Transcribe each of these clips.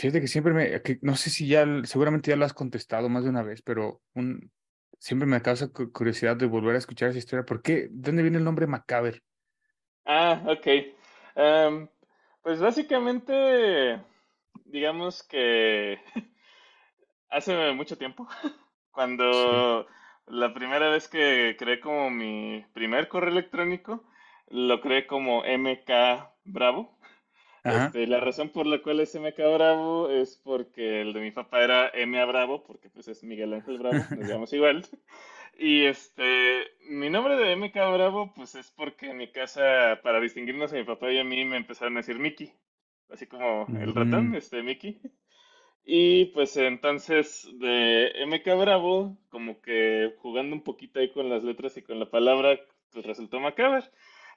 Fíjate que siempre me, que no sé si ya, seguramente ya lo has contestado más de una vez, pero un, siempre me causa cu- curiosidad de volver a escuchar esa historia. ¿Por qué? ¿De dónde viene el nombre Macaber? Ah, ok. Em, pues básicamente, digamos que hace mucho tiempo, cuando la primera vez que creé como mi primer correo electrónico, lo creé como MK Bravo. Este, la razón por la cual es MK Bravo es porque el de mi papá era MA Bravo, porque pues es Miguel Ángel Bravo, nos llamamos igual. Y este, mi nombre de MK Bravo, pues es porque en mi casa, para distinguirnos a mi papá y a mí, me empezaron a decir Mickey, así como el ratón, Mm. este Mickey. Y pues entonces de MK Bravo, como que jugando un poquito ahí con las letras y con la palabra, pues resultó Macaber.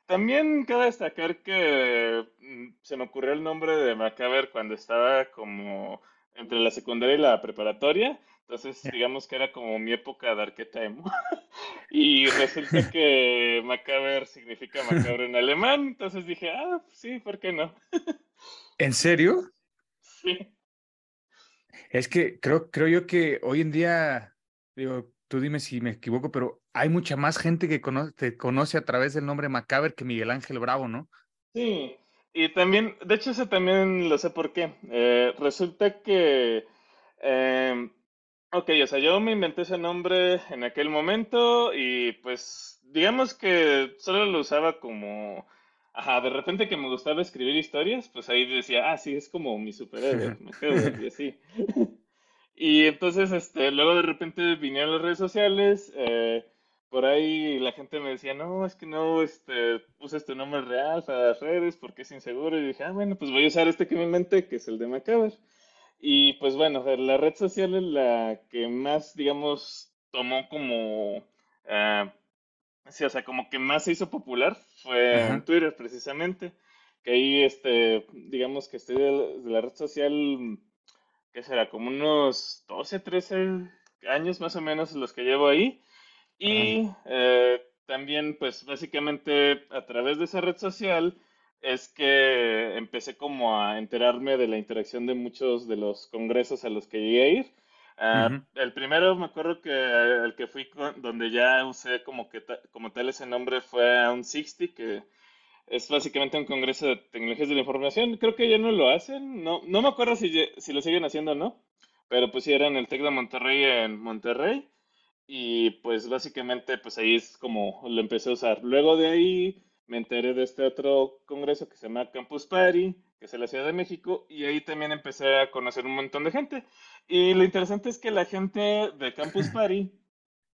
También cabe destacar que mm, se me ocurrió el nombre de Macaber cuando estaba como entre la secundaria y la preparatoria. Entonces, digamos que era como mi época de arqueta emo. Y resulta que Macaber significa macabro en alemán. Entonces dije, ah, sí, ¿por qué no? ¿En serio? Sí. Es que creo, creo yo que hoy en día, digo, tú dime si me equivoco, pero hay mucha más gente que cono- te conoce a través del nombre Macaber que Miguel Ángel Bravo, ¿no? Sí, y también, de hecho, eso también lo sé por qué. Eh, resulta que, eh, ok, o sea, yo me inventé ese nombre en aquel momento y pues, digamos que solo lo usaba como, ajá, de repente que me gustaba escribir historias, pues ahí decía, ah, sí, es como mi superhéroe, me quedo y así. Y entonces, este, luego de repente vinieron las redes sociales, eh, por ahí la gente me decía, no, es que no, este, uses tu nombre real para las redes porque es inseguro. Y dije, ah, bueno, pues voy a usar este que me inventé, que es el de Macaber. Y pues bueno, la red social es la que más, digamos, tomó como, sí, o sea, como que más se hizo popular fue en. Twitter precisamente. Que ahí, este, digamos que estoy de la, de la red social, ¿qué será? Como unos 12, 13 años más o menos los que llevo ahí. Y eh, también, pues básicamente a través de esa red social es que empecé como a enterarme de la interacción de muchos de los congresos a los que llegué a ir. Ujú. El primero me acuerdo que el que fui con- donde ya usé como que ta- como tal ese nombre fue a un 60, que es básicamente un congreso de tecnologías de la información. Creo que ya no lo hacen, no, no me acuerdo si, si lo siguen haciendo o no, pero pues sí era en el Tec de Monterrey en Monterrey. Y pues básicamente pues ahí es como lo empecé a usar. Luego de ahí me enteré de este otro congreso que se llama Campus Party, que es en la Ciudad de México, y ahí también empecé a conocer un montón de gente. Y lo interesante es que la gente de Campus Party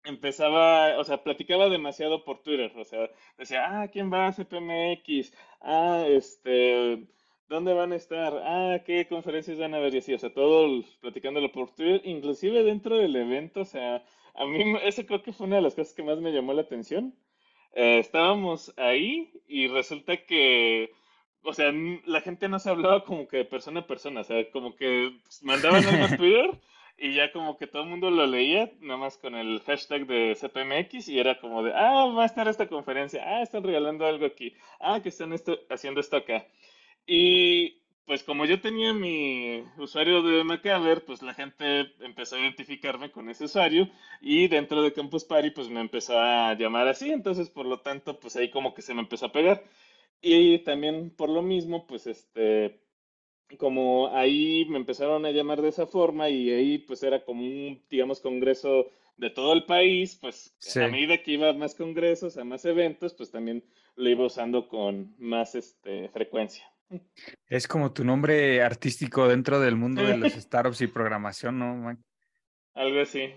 empezaba, o sea, platicaba demasiado por Twitter, o sea, decía, ah, ¿quién va a CPMX? Ah, este, ¿dónde van a estar? Ah, ¿qué conferencias van a ver? Y así, o sea, todo platicándolo por Twitter, inclusive dentro del evento, o sea, a mí eso creo que fue una de las cosas que más me llamó la atención. Eh, estábamos ahí y resulta que, o sea, la gente no se hablaba como que de persona a persona, o sea, como que mandaban algo a Twitter y ya como que todo el mundo lo leía, nada más con el hashtag de CPMX y era como de, ah, va a estar esta conferencia, ah, están regalando algo aquí, ah, que están esto, haciendo esto acá. Y pues como yo tenía mi usuario de Macaber, pues la gente empezó a identificarme con ese usuario y dentro de Campus Party pues me empezó a llamar así, entonces por lo tanto pues ahí como que se me empezó a pegar. Y también por lo mismo pues este como ahí me empezaron a llamar de esa forma y ahí pues era como un, digamos, congreso de todo el país, pues Sí. a medida que iba a más congresos, a más eventos, pues también lo iba usando con más este, frecuencia. Es como tu nombre artístico dentro del mundo de los startups y programación, ¿no? man? Algo así.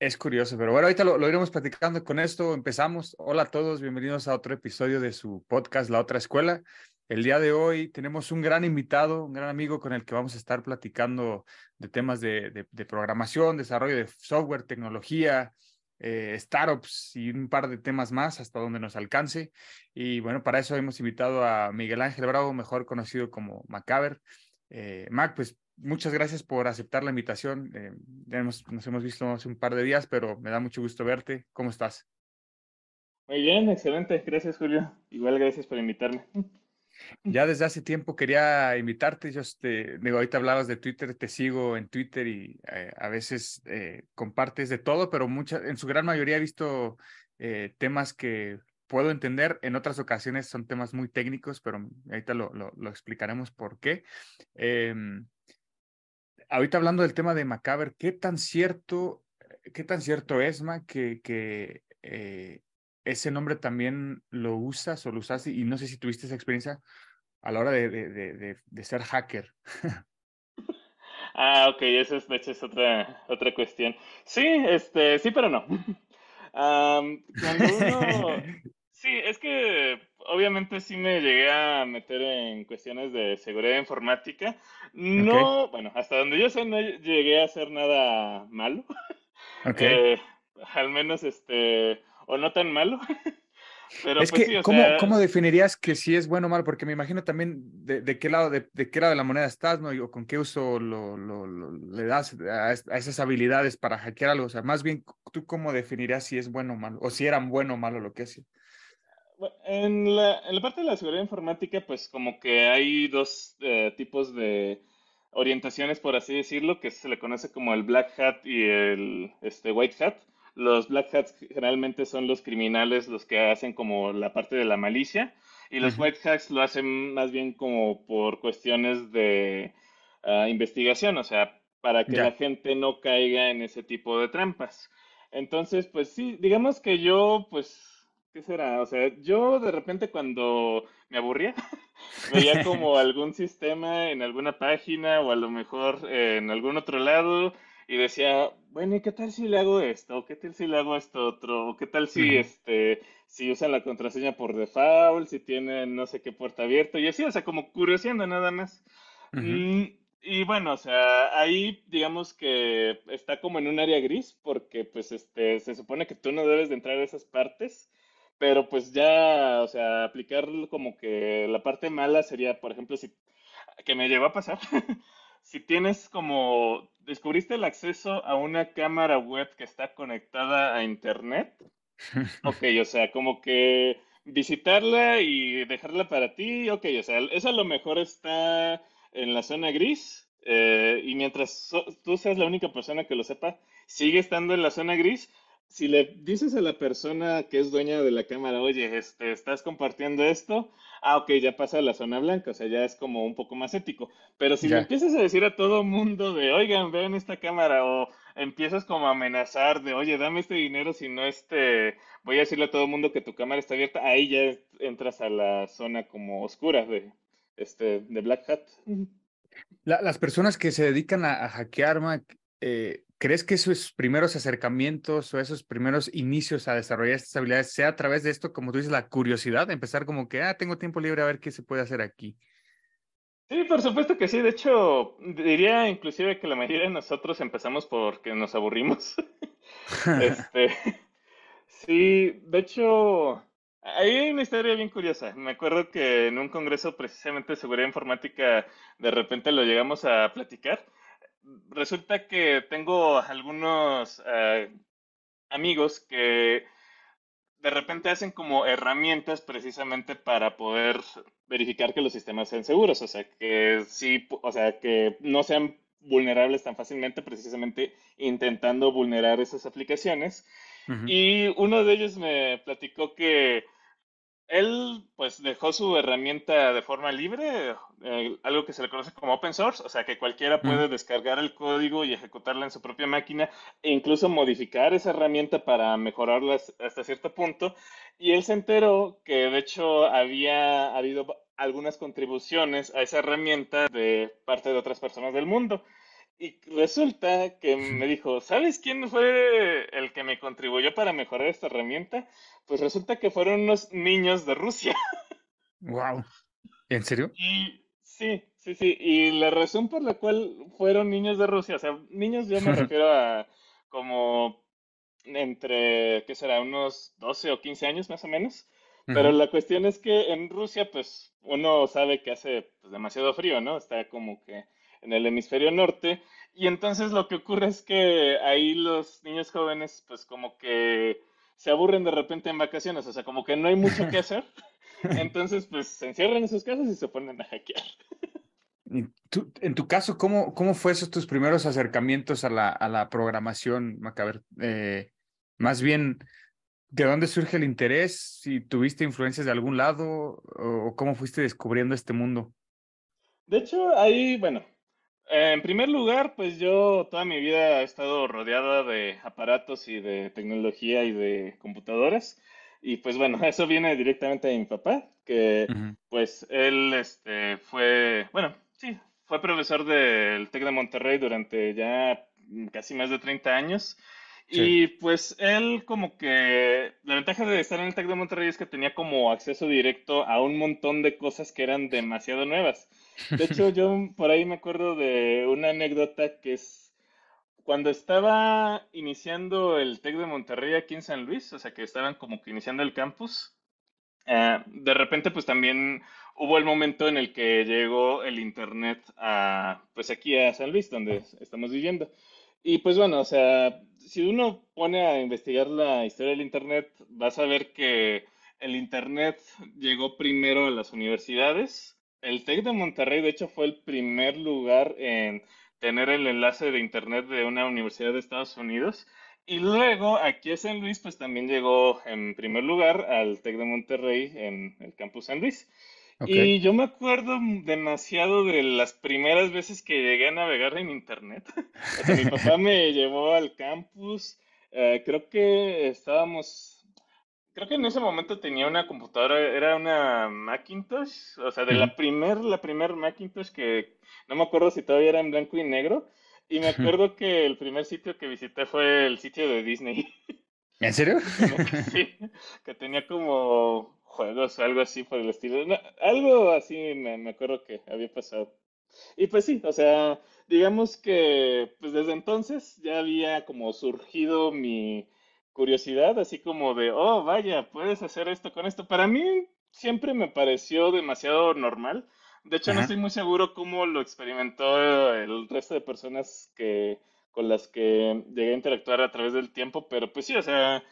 Es curioso, pero bueno, ahorita lo, lo iremos platicando con esto. Empezamos. Hola a todos, bienvenidos a otro episodio de su podcast La Otra Escuela. El día de hoy tenemos un gran invitado, un gran amigo con el que vamos a estar platicando de temas de, de- de programación, desarrollo de software, tecnología, eh, startups y un par de temas más hasta donde nos alcance. Y bueno, para eso hemos invitado a Miguel Ángel Bravo, mejor conocido como Macaber. Eh, Mac, pues muchas gracias por aceptar la invitación. Eh, nos hemos visto hace un par de días, pero me da mucho gusto verte. ¿Cómo estás? Muy bien, excelente. Gracias, Julio. Igual gracias por invitarme. Ya desde hace tiempo quería invitarte. Yo, este, digo, ahorita hablabas de Twitter, te sigo en Twitter y eh, a veces eh, compartes de todo, pero mucha, en su gran mayoría he visto eh, temas que puedo entender. En otras ocasiones son temas muy técnicos, pero ahorita lo, explicaremos por qué. Em, ahorita hablando del tema de Macaber, ¿qué tan cierto, qué tan cierto es, Ma, que, que eh, ese nombre también lo usas o lo usaste? Y no sé si tuviste esa experiencia a la hora de, de, de, ser hacker. Ah, ok, esa es, de hecho, es otra, otra cuestión. Sí, este, sí, pero no. Am, cuando uno... Sí, es que obviamente sí me llegué a meter en cuestiones de seguridad informática. No, bueno, hasta donde yo sé, no llegué a hacer nada malo. Ok. Eh, al menos, este, o no tan malo. Pero es pues que, sí, ¿cómo, sea, ¿cómo definirías que si es bueno o malo? Porque me imagino también de, de qué lado de, de, qué lado de la moneda estás, ¿no? Y, o con qué uso lo, lo, lo le das a, a, esas habilidades para hackear algo. O sea, más bien, ¿tú cómo definirías si es bueno o malo? O si eran bueno o malo lo que hacía. En la, en la parte de la seguridad informática, pues como que hay dos eh, tipos de orientaciones, por así decirlo, que se le conoce como el black hat y el este, white hat. Los black hats generalmente son los criminales los que hacen como la parte de la malicia y los white hats lo hacen más bien como por cuestiones de uh, investigación, o sea, para que yeah. la gente no caiga en ese tipo de trampas. Entonces, pues sí, digamos que yo, pues, ¿qué será? O sea, yo de repente cuando me aburría, veía como algún sistema en alguna página o a lo mejor eh, en algún otro lado y decía, bueno, ¿y qué tal si le hago esto? ¿Qué tal si le hago esto otro? ¿Qué tal si, uh -huh. este, si usan la contraseña por default, si tienen no sé qué puerta abierta? Y así, o sea, como curioseando nada más. Uh -huh. mm, y bueno, o sea, ahí digamos que está como en un área gris porque pues este, se supone que tú no debes de entrar a esas partes, pero pues ya, o sea, aplicar como que la parte mala sería, por ejemplo, si, que me llegó a pasar, si tienes como, descubriste el acceso a una cámara web que está conectada a internet, ok, o sea, como que visitarla y dejarla para ti, ok, o sea, eso a lo mejor está en la zona gris eh, y mientras so, tú seas la única persona que lo sepa, sigue estando en la zona gris. Si le dices a la persona que es dueña de la cámara, oye, este, estás compartiendo esto, ah, ok, ya pasa a la zona blanca, o sea, ya es como un poco más ético. Pero si ya. le empiezas a decir a todo mundo de, oigan, vean esta cámara, o empiezas como a amenazar de, oye, dame este dinero, si no, este, voy a decirle a todo mundo que tu cámara está abierta, ahí ya entras a la zona como oscura de, este, de Black Hat. La, las personas que se dedican a, a hackear, Mac, eh, ¿crees que esos primeros acercamientos o esos primeros inicios a desarrollar estas habilidades sea a través de esto, como tú dices, la curiosidad, empezar como que, ah, tengo tiempo libre a ver qué se puede hacer aquí? Sí, por supuesto que sí. De hecho, diría inclusive que la mayoría de nosotros empezamos porque nos aburrimos. este, sí, de hecho, hay una historia bien curiosa. Me acuerdo que en un congreso precisamente de seguridad informática de repente lo llegamos a platicar. Resulta que tengo algunos uh, amigos que de repente hacen como herramientas precisamente para poder verificar que los sistemas sean seguros, o sea, que sí, o sea, que no sean vulnerables tan fácilmente, precisamente intentando vulnerar esas aplicaciones. Uh -huh. Y uno de ellos me platicó que él pues dejó su herramienta de forma libre, eh, algo que se le conoce como open source, o sea que cualquiera puede descargar el código y ejecutarla en su propia máquina e incluso modificar esa herramienta para mejorarla hasta cierto punto. Y él se enteró que de hecho había habido algunas contribuciones a esa herramienta de parte de otras personas del mundo. Y resulta que me dijo, ¿sabes quién fue el que me contribuyó para mejorar esta herramienta? Pues resulta que fueron unos niños de Rusia. Wow. ¿En serio? Y sí, sí, sí. Y la razón por la cual fueron niños de Rusia, o sea, niños yo me refiero a como entre, ¿qué será? Unos 12 o 15 años más o menos. Pero la cuestión es que en Rusia, pues uno sabe que hace pues, demasiado frío, ¿no? Está como que en el hemisferio norte. Y entonces lo que ocurre es que ahí los niños jóvenes, pues como que se aburren de repente en vacaciones, o sea, como que no hay mucho que hacer. Entonces, pues se encierran en sus casas y se ponen a hackear. Tú- en tu caso, ¿cómo, cómo fue esos tus primeros acercamientos a la, a la programación, Macaber? Eh, más bien, ¿de dónde surge el interés? ¿Si tuviste influencias de algún lado o cómo fuiste descubriendo este mundo? De hecho, ahí, bueno, en primer lugar, pues yo toda mi vida he estado rodeada de aparatos y de tecnología y de computadoras. Y pues bueno, eso viene directamente de mi papá, que Ujú. pues él este, fue, bueno, sí, fue profesor del TEC de Monterrey durante ya casi más de 30 años. Sí. Y pues él como que la ventaja de estar en el TEC de Monterrey es que tenía como acceso directo a un montón de cosas que eran demasiado nuevas. De hecho, yo por ahí me acuerdo de una anécdota que es cuando estaba iniciando el TEC de Monterrey aquí en San Luis, o sea que estaban como que iniciando el campus, eh, de repente pues también hubo el momento en el que llegó el internet a pues aquí a San Luis, donde estamos viviendo. Y pues bueno, o sea, si uno pone a investigar la historia del internet, vas a ver que el internet llegó primero a las universidades. El TEC de Monterrey, de hecho, fue el primer lugar en tener el enlace de internet de una universidad de Estados Unidos. Y luego aquí a San Luis, pues también llegó en primer lugar al TEC de Monterrey en el campus San Luis. Ok. Y yo me acuerdo demasiado de las primeras veces que llegué a navegar en internet. O sea, mi papá me llevó al campus. eh, creo que estábamos, creo que en ese momento tenía una computadora, era una Macintosh, o sea, de la primer, la primer Macintosh que no me acuerdo si todavía era en blanco y negro. Y me acuerdo que el primer sitio que visité fue el sitio de Disney. ¿En serio? Sí, que tenía como juegos o algo así por el estilo. No, algo así me, me acuerdo que había pasado. Y pues sí, o sea, digamos que pues desde entonces ya había como surgido mi curiosidad, así como de, oh, vaya, puedes hacer esto con esto. Para mí siempre me pareció demasiado normal. De hecho, no Ajá. estoy muy seguro cómo lo experimentó el resto de personas que con las que llegué a interactuar a través del tiempo, pero pues sí, o sea,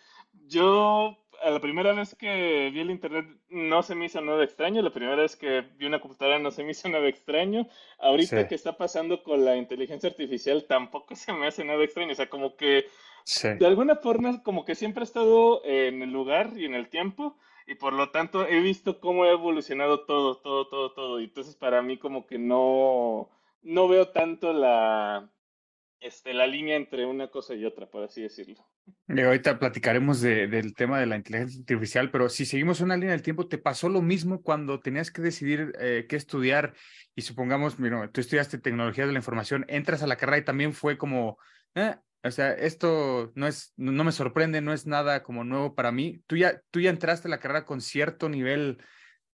yo a la primera vez que vi el internet no se me hizo nada extraño, la primera vez que vi una computadora no se me hizo nada extraño, ahorita Sí. que está pasando con la inteligencia artificial tampoco se me hace nada extraño, o sea, como que Sí. de alguna forma como que siempre he estado en el lugar y en el tiempo y por lo tanto he visto cómo ha evolucionado todo, todo, todo, todo. Y entonces para mí como que no, no veo tanto la, este, la línea entre una cosa y otra, por así decirlo. Y ahorita platicaremos de- del tema de la inteligencia artificial, pero si seguimos una línea del tiempo, ¿te pasó lo mismo cuando tenías que decidir eh, qué estudiar? Y supongamos, mira, tú estudiaste tecnología de la información, entras a la carrera y también fue como, "Eh, o sea, esto no es, no, me sorprende, no es nada como nuevo para mí. Tú ya, tú ya entraste a la carrera con cierto nivel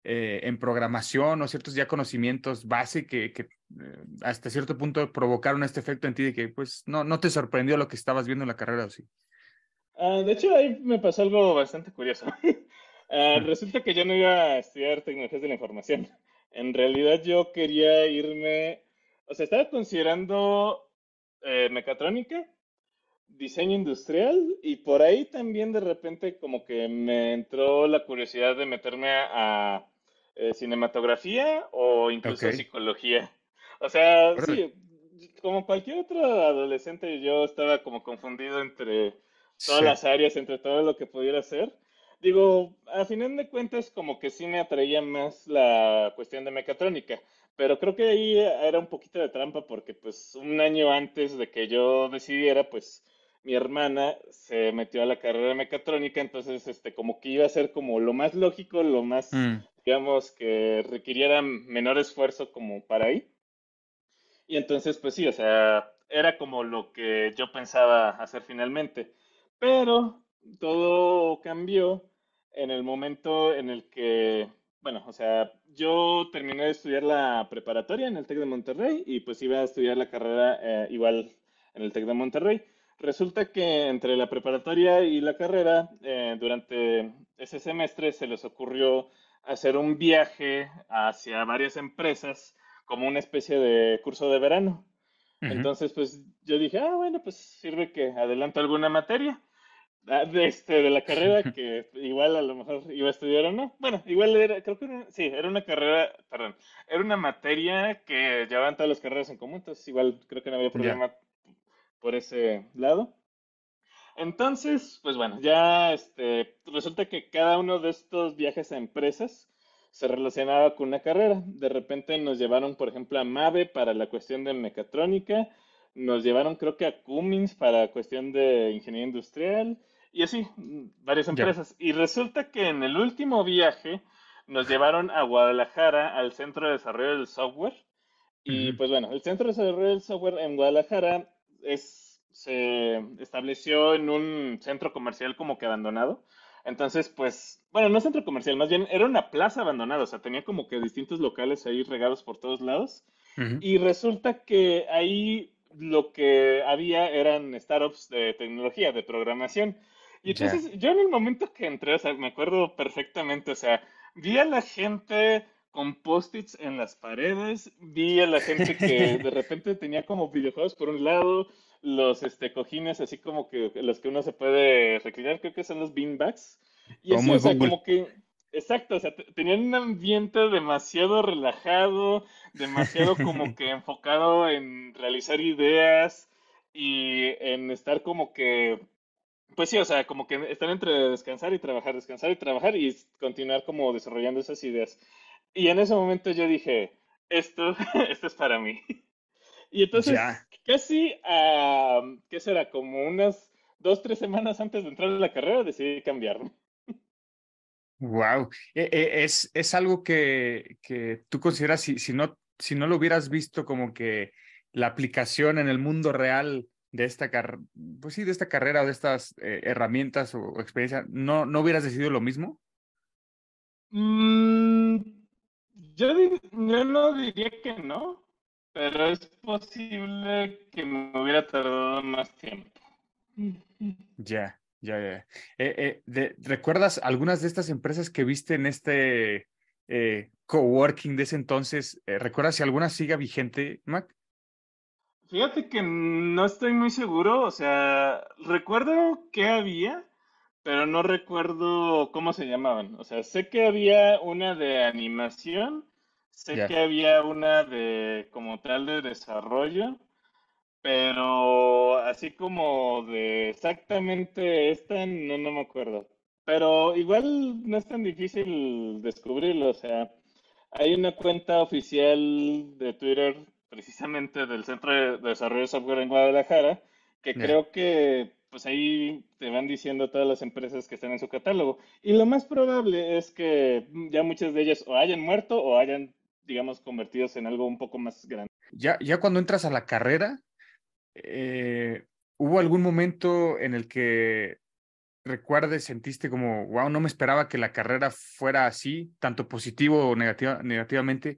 eh, en programación o ciertos ya conocimientos base que, que eh, hasta cierto punto provocaron este efecto en ti de que pues no, no te sorprendió lo que estabas viendo en la carrera, ¿o sí? Ah, de hecho, ahí me pasó algo bastante curioso. Ah, resulta que yo no iba a estudiar tecnologías de la información. En realidad yo quería irme, o sea, estaba considerando eh, mecatrónica, diseño industrial y por ahí también de repente como que me entró la curiosidad de meterme a, a, eh, cinematografía o incluso psicología. O sea, Órale. sí, como cualquier otro adolescente yo estaba como confundido entre todas Sí. las áreas, entre todo lo que pudiera hacer. Digo, a final de cuentas, como que sí me atraía más la cuestión de mecatrónica, pero creo que ahí era un poquito de trampa porque pues un año antes de que yo decidiera, pues mi hermana se metió a la carrera de mecatrónica, entonces este como que iba a ser como lo más lógico, lo más, Mm, digamos, que requiriera menor esfuerzo como para ahí. Y entonces, pues sí, o sea, era como lo que yo pensaba hacer finalmente. Pero todo cambió en el momento en el que bueno, o sea, yo terminé de estudiar la preparatoria en el TEC de Monterrey y pues iba a estudiar la carrera eh, igual en el TEC de Monterrey. Resulta que entre la preparatoria y la carrera, eh, durante ese semestre se les ocurrió hacer un viaje hacia varias empresas como una especie de curso de verano. Entonces, pues yo dije, ah, bueno, pues sirve que adelanto alguna materia ah, de, este, de la carrera que igual a lo mejor iba a estudiar o no. Bueno, igual era, creo que era, sí, era una carrera, perdón, era una materia que llevaban todas las carreras en común, entonces igual creo que no había problema por ese lado. Entonces, pues bueno, ya este, resulta que cada uno de estos viajes a empresas se relacionaba con una carrera. De repente nos llevaron, por ejemplo, a Mave para la cuestión de mecatrónica, nos llevaron creo que a Cummins para cuestión de ingeniería industrial y así, varias empresas. Y resulta que en el último viaje nos llevaron a Guadalajara al Centro de Desarrollo del Software. Y pues bueno, el Centro de Desarrollo del Software en Guadalajara es, se estableció en un centro comercial como que abandonado. Entonces, pues, bueno, no centro comercial, más bien era una plaza abandonada, o sea, tenía como que distintos locales ahí regados por todos lados. Y resulta que ahí lo que había eran startups de tecnología, de programación. Y entonces, yo en el momento que entré, o sea, me acuerdo perfectamente, o sea, vi a la gente con post-its en las paredes, vi a la gente que de repente tenía como videojuegos por un lado, los este, cojines así como que los que uno se puede reclinar, creo que son los beanbags. Y así, o sea, como que, exacto, o sea, tenían un ambiente demasiado relajado, demasiado como que enfocado en realizar ideas y en estar como que, pues sí, o sea, como que están entre descansar y trabajar, descansar y trabajar y continuar como desarrollando esas ideas. Y en ese momento yo dije, esto, esto es para mí. Y entonces, casi, ¿qué será? Como unas dos, tres semanas antes de entrar a la carrera decidí cambiarme. Wow, e, e, es, es algo que, que tú consideras, si, si, no, si no lo hubieras visto como que la aplicación en el mundo real de esta, pues sí, de esta carrera o de estas eh, herramientas o, experiencias, ¿no, ¿no hubieras decidido lo mismo? Mm, yo, yo no diría que no, pero es posible que me hubiera tardado más tiempo. Ya, ya, ya. Eh, eh, ¿Recuerdas algunas de estas empresas que viste en este eh, coworking de ese entonces? ¿Recuerdas si alguna siga vigente, Mac? Fíjate que no estoy muy seguro, o sea, recuerdo que había, pero no recuerdo cómo se llamaban. O sea, sé que había una de animación Sé que había una de como tal de desarrollo, pero así como de exactamente esta, no, no me acuerdo. Pero igual no es tan difícil descubrirlo, o sea, hay una cuenta oficial de Twitter precisamente del Centro de Desarrollo de Software en Guadalajara, que creo que pues ahí te van diciendo todas las empresas que están en su catálogo. Y lo más probable es que ya muchas de ellas o hayan muerto o hayan digamos, convertidos en algo un poco más grande. Ya, ya cuando entras a la carrera, eh, ¿hubo algún momento en el que recuerdes, sentiste como, wow, no me esperaba que la carrera fuera así, tanto positivo o negativamente?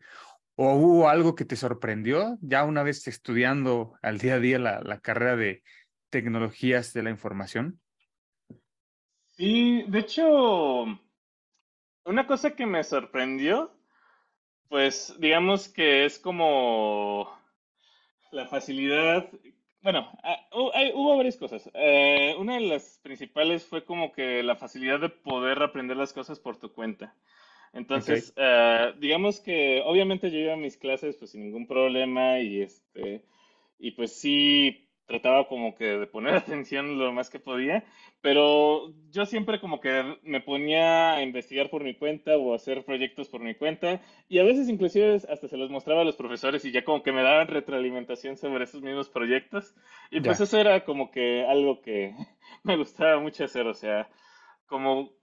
¿O hubo algo que te sorprendió ya una vez estudiando al día a día la, la carrera de tecnologías de la información? Sí, de hecho, una cosa que me sorprendió pues digamos que es como la facilidad. Bueno, ah, hubo varias cosas. Eh, una de las principales fue como que la facilidad de poder aprender las cosas por tu cuenta. Entonces, eh, digamos que obviamente yo iba a mis clases pues sin ningún problema y este y pues sí trataba como que de poner atención lo más que podía, pero yo siempre como que me ponía a investigar por mi cuenta o a hacer proyectos por mi cuenta y a veces inclusive hasta se los mostraba a los profesores y ya como que me daban retroalimentación sobre esos mismos proyectos y pues eso era como que algo que me gustaba mucho hacer, o sea, como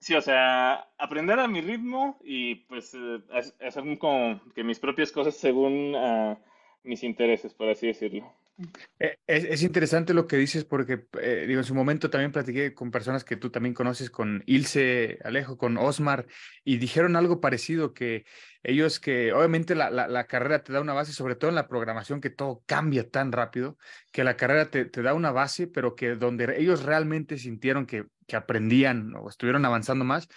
Sí, o sea, aprender a mi ritmo y pues eh, hacer como que mis propias cosas según ah, mis intereses, por así decirlo. Eh, Es, es interesante lo que dices porque, eh, digo, en su momento también platiqué con personas que tú también conoces, con Ilse Alejo, con Osmar, y dijeron algo parecido, que ellos que obviamente la, la, carrera te da una base, sobre todo en la programación, que todo cambia tan rápido, que la carrera te, te da una base, pero que donde ellos realmente sintieron que, que aprendían o estuvieron avanzando más,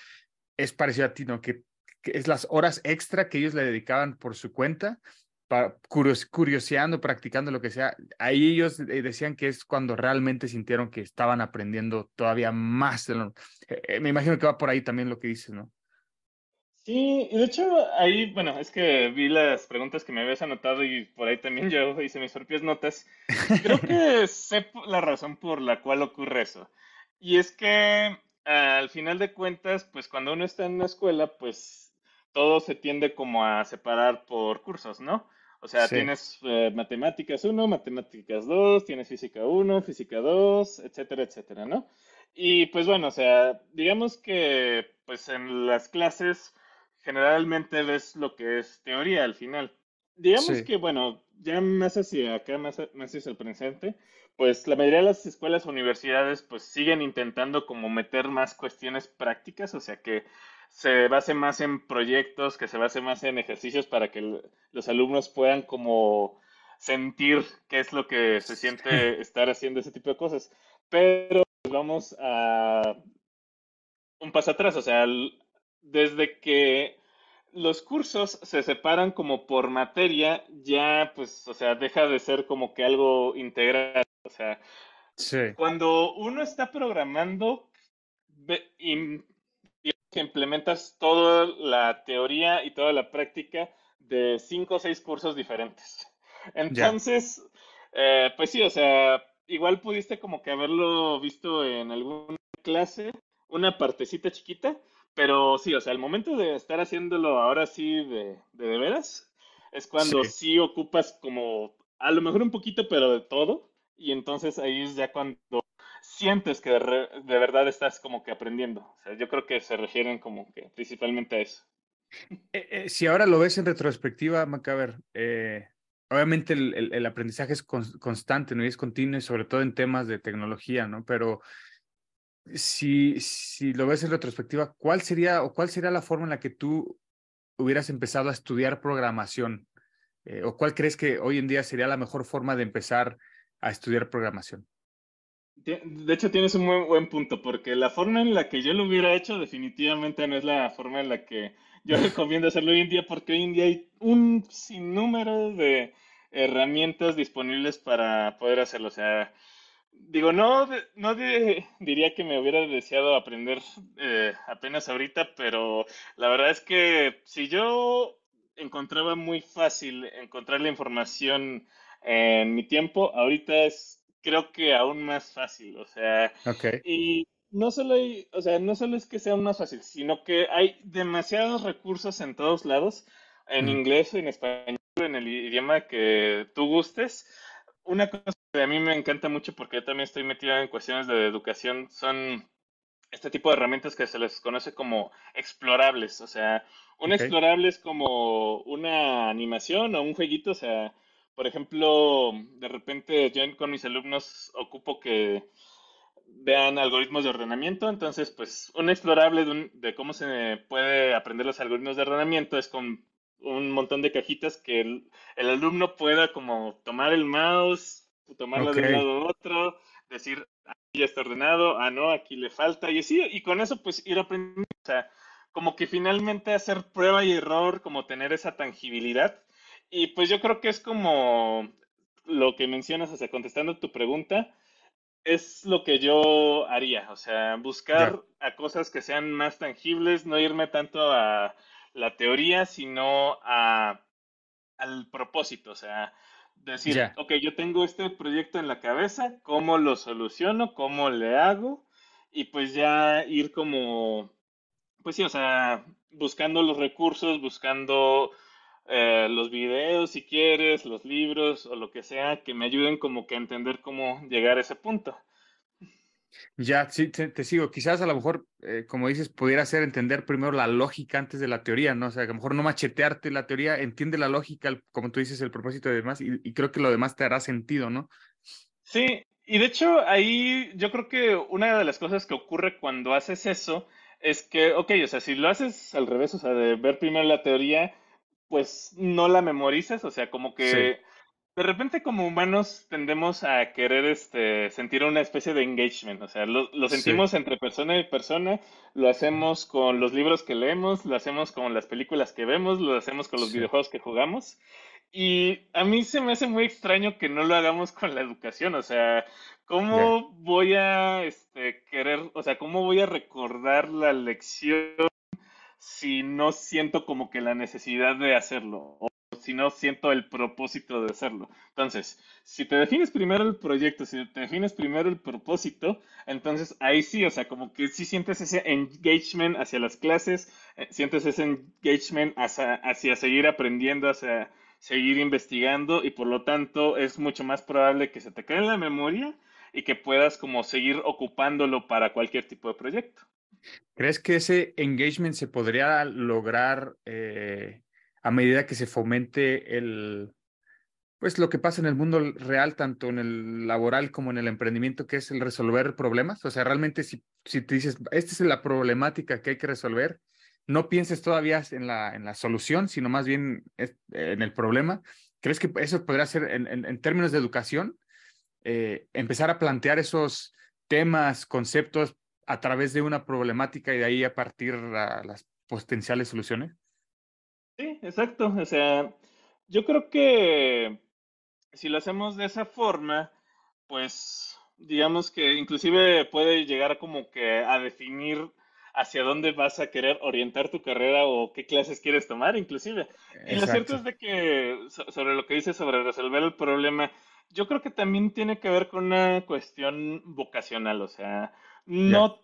es parecido a ti, ¿no? Que es las horas extra que ellos le dedicaban por su cuenta curios- curioseando, practicando lo que sea, ahí ellos eh, decían que es cuando realmente sintieron que estaban aprendiendo todavía más. de lo- eh, eh, me imagino que va por ahí también lo que dices, ¿no? Sí, y de hecho ahí, bueno, es que vi las preguntas que me habías anotado y por ahí también yo hice mis propias notas. Creo que sé la razón por la cual ocurre eso. Y es que al final de cuentas, pues cuando uno está en una escuela, pues todo se tiende como a separar por cursos, ¿no? O sea, Sí, tienes eh, matemáticas uno, matemáticas 2, tienes física uno, física 2, etcétera, etcétera, ¿no? Y pues bueno, o sea, digamos que pues en las clases generalmente ves lo que es teoría al final. Digamos sí, que, bueno, ya más hacia acá, más, más hacia el presente, pues la mayoría de las escuelas universidades pues siguen intentando como meter más cuestiones prácticas, o sea que se base más en proyectos, que se base más en ejercicios para que los alumnos puedan como sentir qué es lo que se siente estar haciendo ese tipo de cosas. Pero vamos a un paso atrás, o sea, desde que los cursos se separan como por materia, ya pues, o sea, deja de ser como que algo integral. O sea, sí, cuando uno está programando, ve- que implementas toda la teoría y toda la práctica de cinco o seis cursos diferentes. Entonces, eh, pues sí, o sea, igual pudiste como que haberlo visto en alguna clase, una partecita chiquita, pero sí, o sea, el momento de estar haciéndolo ahora sí de, de, de veras, es sí. cuando sí ocupas como a lo mejor un poquito, pero de todo, y entonces ahí es ya cuando sientes que de, de verdad estás como que aprendiendo. O sea, yo creo que se refieren como que principalmente a eso. Eh, eh, si ahora lo ves en retrospectiva, Macaber, eh, obviamente el, el- aprendizaje es cons- constante, ¿no? Y es continuo, y sobre todo en temas de tecnología, ¿no? Pero si, si lo ves en retrospectiva, ¿cuál sería o cuál sería la forma en la que tú hubieras empezado a estudiar programación? ¿o cuál crees que hoy en día sería la mejor forma de empezar a estudiar programación? De hecho, tienes un muy buen punto, porque la forma en la que yo lo hubiera hecho definitivamente no es la forma en la que yo recomiendo hacerlo hoy en día, porque hoy en día hay un sinnúmero de herramientas disponibles para poder hacerlo. O sea, digo, no, no de- diría que me hubiera deseado aprender eh, apenas ahorita, pero la verdad es que si yo encontraba muy fácil encontrar la información en mi tiempo, ahorita es creo que aún más fácil, o sea, Ok, y no solo hay, o sea, no solo es que sea más fácil, sino que hay demasiados recursos en todos lados, en ujú, inglés, en español, en el idioma que tú gustes. Una cosa que a mí me encanta mucho porque yo también estoy metido en cuestiones de educación son este tipo de herramientas que se les conoce como explorables. O sea, un explorable es como una animación o un jueguito. O sea, por ejemplo, de repente yo con mis alumnos ocupo que vean algoritmos de ordenamiento. Entonces, pues un explorable de, un- de cómo se puede aprender los algoritmos de ordenamiento es con un montón de cajitas que el, el alumno pueda como tomar el mouse, tomarlo de un lado a otro, decir, aquí ya está ordenado, ah, no, aquí le falta, y así, y con eso pues ir aprendiendo, o sea, como que finalmente hacer prueba y error, como tener esa tangibilidad. Y pues yo creo que es como lo que mencionas, o sea, contestando tu pregunta, es lo que yo haría, o sea, buscar a cosas que sean más tangibles, no irme tanto a la teoría, sino a, al propósito, o sea, decir, ya, ok, yo tengo este proyecto en la cabeza, ¿cómo lo soluciono? ¿Cómo le hago? Y pues ya ir como, pues sí, o sea, buscando los recursos, buscando eh, los videos si quieres, los libros o lo que sea, que me ayuden como que a entender cómo llegar a ese punto. Ya, sí, te, te sigo. Quizás a lo mejor, eh, como dices, pudiera ser entender primero la lógica antes de la teoría, ¿no? O sea, a lo mejor no machetearte la teoría, entiende la lógica, el- como tú dices, el propósito de demás, y, y creo que lo demás te hará sentido, ¿no? Sí, y de hecho ahí yo creo que una de las cosas que ocurre cuando haces eso es que, ok, o sea, si lo haces al revés, o sea, de ver primero la teoría, pues no la memorizas, o sea, como que Sí, de repente como humanos tendemos a querer este, sentir una especie de engagement, o sea, lo, lo sí, sentimos entre persona y persona, lo hacemos con los libros que leemos, lo hacemos con las películas que vemos, lo hacemos con los sí, videojuegos que jugamos. Y a mí se me hace muy extraño que no lo hagamos con la educación, o sea, ¿cómo voy a este, querer, o sea, cómo voy a recordar la lección si no siento como que la necesidad de hacerlo? O si no siento el propósito de hacerlo. Entonces, si te defines primero el proyecto, si te defines primero el propósito, entonces ahí sí, o sea, como que sí sientes ese engagement hacia las clases, eh, sientes ese engagement hacia, hacia seguir aprendiendo, hacia seguir investigando y por lo tanto es mucho más probable que se te quede en la memoria y que puedas como seguir ocupándolo para cualquier tipo de proyecto. ¿Crees que ese engagement se podría lograr eh, a medida que se fomente el, pues lo que pasa en el mundo real, tanto en el laboral como en el emprendimiento, que es el resolver problemas? O sea, realmente si, si te dices, esta es la problemática que hay que resolver, no pienses todavía en la, en la solución, sino más bien en el problema. ¿Crees que eso podría ser, en, en- en términos de educación, eh, empezar a plantear esos temas, conceptos a través de una problemática y de ahí a partir a las potenciales soluciones? Sí, exacto. O sea, yo creo que si lo hacemos de esa forma, pues digamos que inclusive puede llegar como que a definir hacia dónde vas a querer orientar tu carrera o qué clases quieres tomar, inclusive. Y lo cierto es de que so- sobre lo que dices sobre resolver el problema, yo creo que también tiene que ver con una cuestión vocacional, o sea, No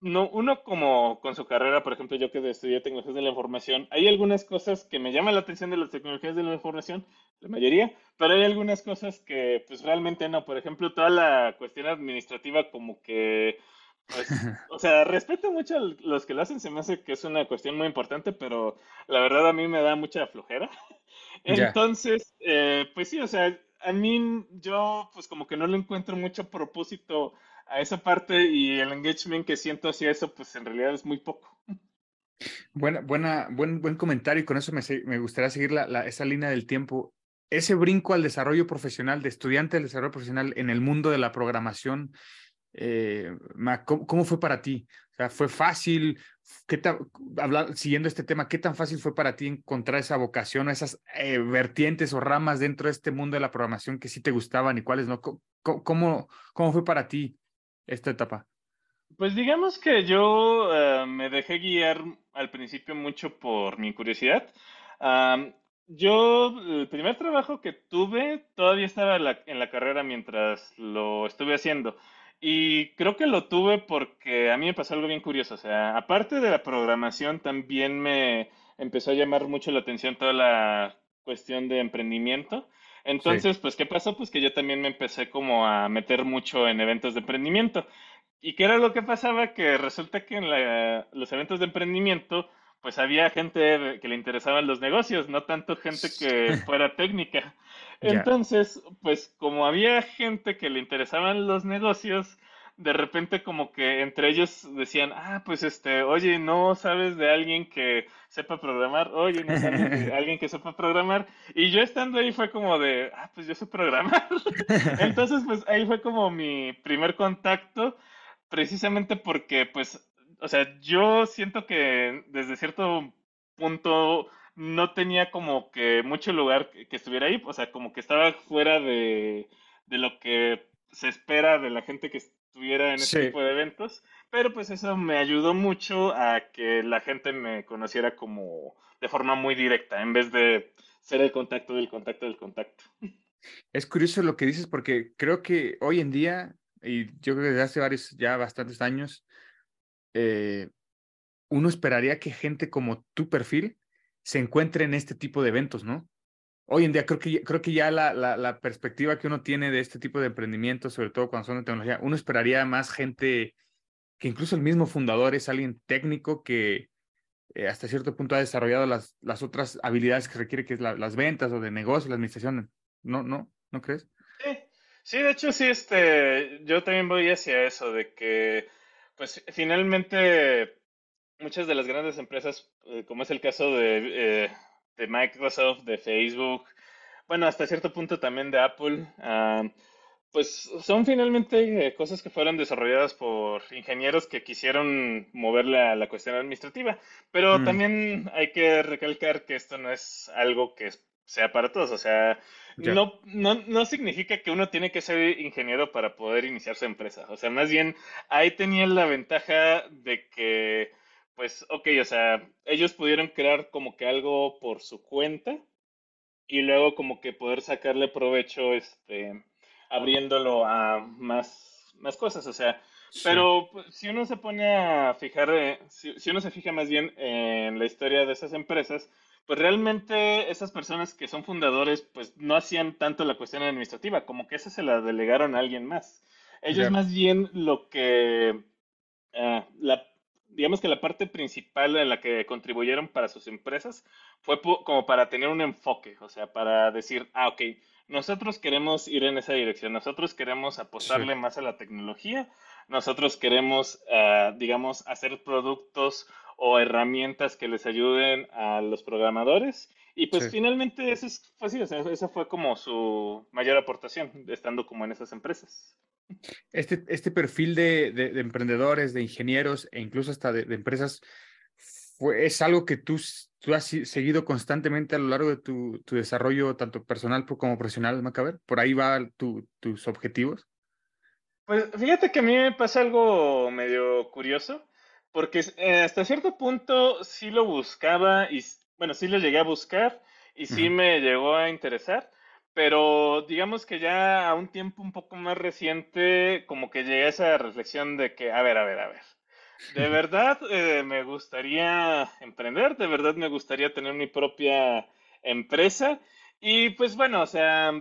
no, uno como con su carrera, por ejemplo, yo que estudié tecnologías de la información, hay algunas cosas que me llaman la atención de las tecnologías de la información, la mayoría, pero hay algunas cosas que pues realmente no. Por ejemplo, toda la cuestión administrativa como que, pues, o sea, respeto mucho a los que lo hacen, se me hace que es una cuestión muy importante, pero la verdad a mí me da mucha flojera. Entonces, eh, pues sí, o sea, a mí yo pues como que no le encuentro mucho propósito a esa parte y el engagement que siento hacia eso pues en realidad es muy poco. Buena, buena, buen, buen comentario y con eso me, me gustaría seguir la, la- esa línea del tiempo. Ese brinco al desarrollo profesional, de estudiante del desarrollo profesional en el mundo de la programación, eh, ¿cómo, cómo fue para ti? ¿fue fácil? ¿Qué siguiendo este tema, ¿qué tan fácil fue para ti encontrar esa vocación o esas eh, vertientes o ramas dentro de este mundo de la programación que sí te gustaban y cuáles no? ¿Cómo, cómo, cómo fue para ti esta etapa? Pues digamos que yo eh, me dejé guiar al principio mucho por mi curiosidad. Yo, el primer trabajo que tuve, todavía estaba la, en la carrera mientras lo estuve haciendo. Y creo que lo tuve porque a mí me pasó algo bien curioso. O sea, aparte de la programación, también me empezó a llamar mucho la atención toda la cuestión de emprendimiento. Sí, Entonces, pues, ¿qué pasó? Pues que yo también me empecé como a meter mucho en eventos de emprendimiento. ¿Y qué era lo que pasaba? Que resulta que en la- los eventos de emprendimiento, pues había gente que le interesaban los negocios, no tanto gente que fuera técnica. Entonces, pues como había gente que le interesaban los negocios, de repente como que entre ellos decían, ah, pues este, oye, ¿no sabes de alguien que sepa programar? Oye, ¿no sabes de alguien que sepa programar? Y yo estando ahí fue como de, ah, pues yo sé programar. Entonces, pues ahí fue como mi primer contacto precisamente porque, pues, o sea, yo siento que desde cierto punto no tenía como que mucho lugar que, que estuviera ahí, o sea, como que estaba fuera de, de lo que se espera de la gente que estuviera en ese Sí, tipo de eventos, pero pues eso me ayudó mucho a que la gente me conociera como de forma muy directa, en vez de ser el contacto del contacto del contacto. Es curioso lo que dices porque creo que hoy en día, y yo creo que desde hace varios, ya bastantes años, eh, uno esperaría que gente como tu perfil se encuentre en este tipo de eventos, ¿no? Hoy en día creo que, creo que ya la, la, perspectiva que uno tiene de este tipo de emprendimientos, sobre todo cuando son de tecnología, uno esperaría más gente que incluso el mismo fundador es alguien técnico que eh, hasta cierto punto ha desarrollado las, las otras habilidades que requiere, que es la, las ventas o de negocio, la administración. ¿No, no, no crees? Sí, sí, de hecho sí, este, yo también voy hacia eso, de que, pues finalmente muchas de las grandes empresas, eh, como es el caso de, eh, de, Microsoft, de Facebook, bueno, hasta cierto punto también de Apple, uh, pues son finalmente eh, cosas que fueron desarrolladas por ingenieros que quisieron moverle a la cuestión administrativa, pero mm. también hay que recalcar que esto no es algo que sea para todos, o sea, no, no, no significa que uno tiene que ser ingeniero para poder iniciar su empresa, o sea, más bien ahí tenían la ventaja de que, pues, ok, o sea, ellos pudieron crear como que algo por su cuenta y luego como que poder sacarle provecho, este abriéndolo a más, más cosas, o sea, pero pues, si uno se pone a fijar, eh, si, uno se fija más bien en la historia de esas empresas, pues realmente esas personas que son fundadores, pues no hacían tanto la cuestión administrativa, como que esa se la delegaron a alguien más. Ellos más bien lo que, ah, la, digamos que la parte principal en la que contribuyeron para sus empresas fue como para tener un enfoque, o sea, para decir, ah, ok, nosotros queremos ir en esa dirección, nosotros queremos apostarle más a la tecnología, nosotros queremos, uh, digamos, hacer productos o herramientas que les ayuden a los programadores. Y pues finalmente eso es, pues sí, esa fue como su mayor aportación, estando como en esas empresas. Este, este perfil de, de, emprendedores, de ingenieros e incluso hasta de, de empresas, fue, es algo que tú tú has seguido constantemente a lo largo de tu, tu desarrollo, tanto personal como profesional, Macaber? ¿Por ahí van tus objetivos? Pues fíjate que a mí me pasa algo medio curioso, porque eh, hasta cierto punto sí lo buscaba y, bueno, sí lo llegué a buscar y sí me llegó a interesar, pero digamos que ya a un tiempo un poco más reciente, como que llegué a esa reflexión de que, a ver, a ver, a ver de verdad eh, me gustaría emprender, de verdad me gustaría tener mi propia empresa. Y pues bueno, o sea,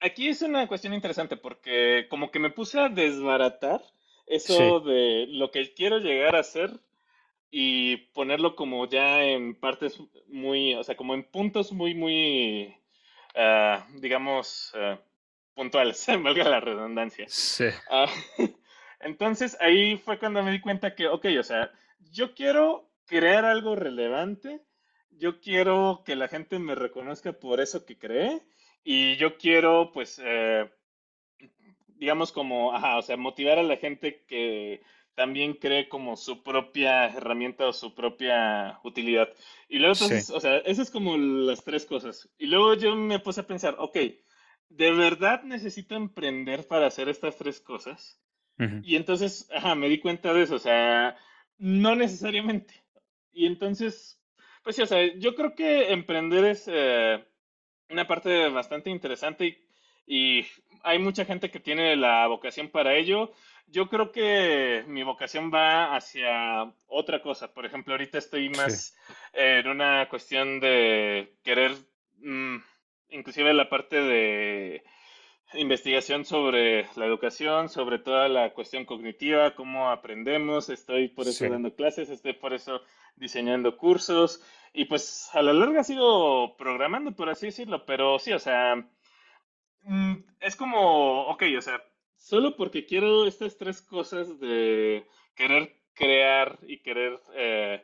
aquí es una cuestión interesante porque como que me puse a desbaratar eso de lo que quiero llegar a hacer y ponerlo como ya en partes muy, o sea, como en puntos muy, muy, uh, digamos, uh, puntuales, valga la redundancia. Sí. Uh, entonces ahí fue cuando me di cuenta que, ok, o sea, yo quiero crear algo relevante, yo quiero que la gente me reconozca por eso que creé y yo quiero, pues, eh, digamos como, ajá, o sea, motivar a la gente que también cree como su propia herramienta o su propia utilidad. Y luego, entonces, o sea, esas es como las tres cosas. Y luego yo me puse a pensar, ok, ¿de verdad necesito emprender para hacer estas tres cosas? Y entonces, ajá, me di cuenta de eso, o sea, no necesariamente. Y entonces, pues sí, o sea, yo creo que emprender es eh, una parte bastante interesante y, y, hay mucha gente que tiene la vocación para ello. Yo creo que mi vocación va hacia otra cosa. Por ejemplo, ahorita estoy más en una cuestión de querer, mmm, inclusive la parte de investigación sobre la educación, sobre toda la cuestión cognitiva, cómo aprendemos. Estoy por eso dando clases, estoy por eso diseñando cursos y pues a la larga sigo programando, por así decirlo, pero sí, o sea, mm, es como, ok, o sea, solo porque quiero estas tres cosas de querer crear y querer eh,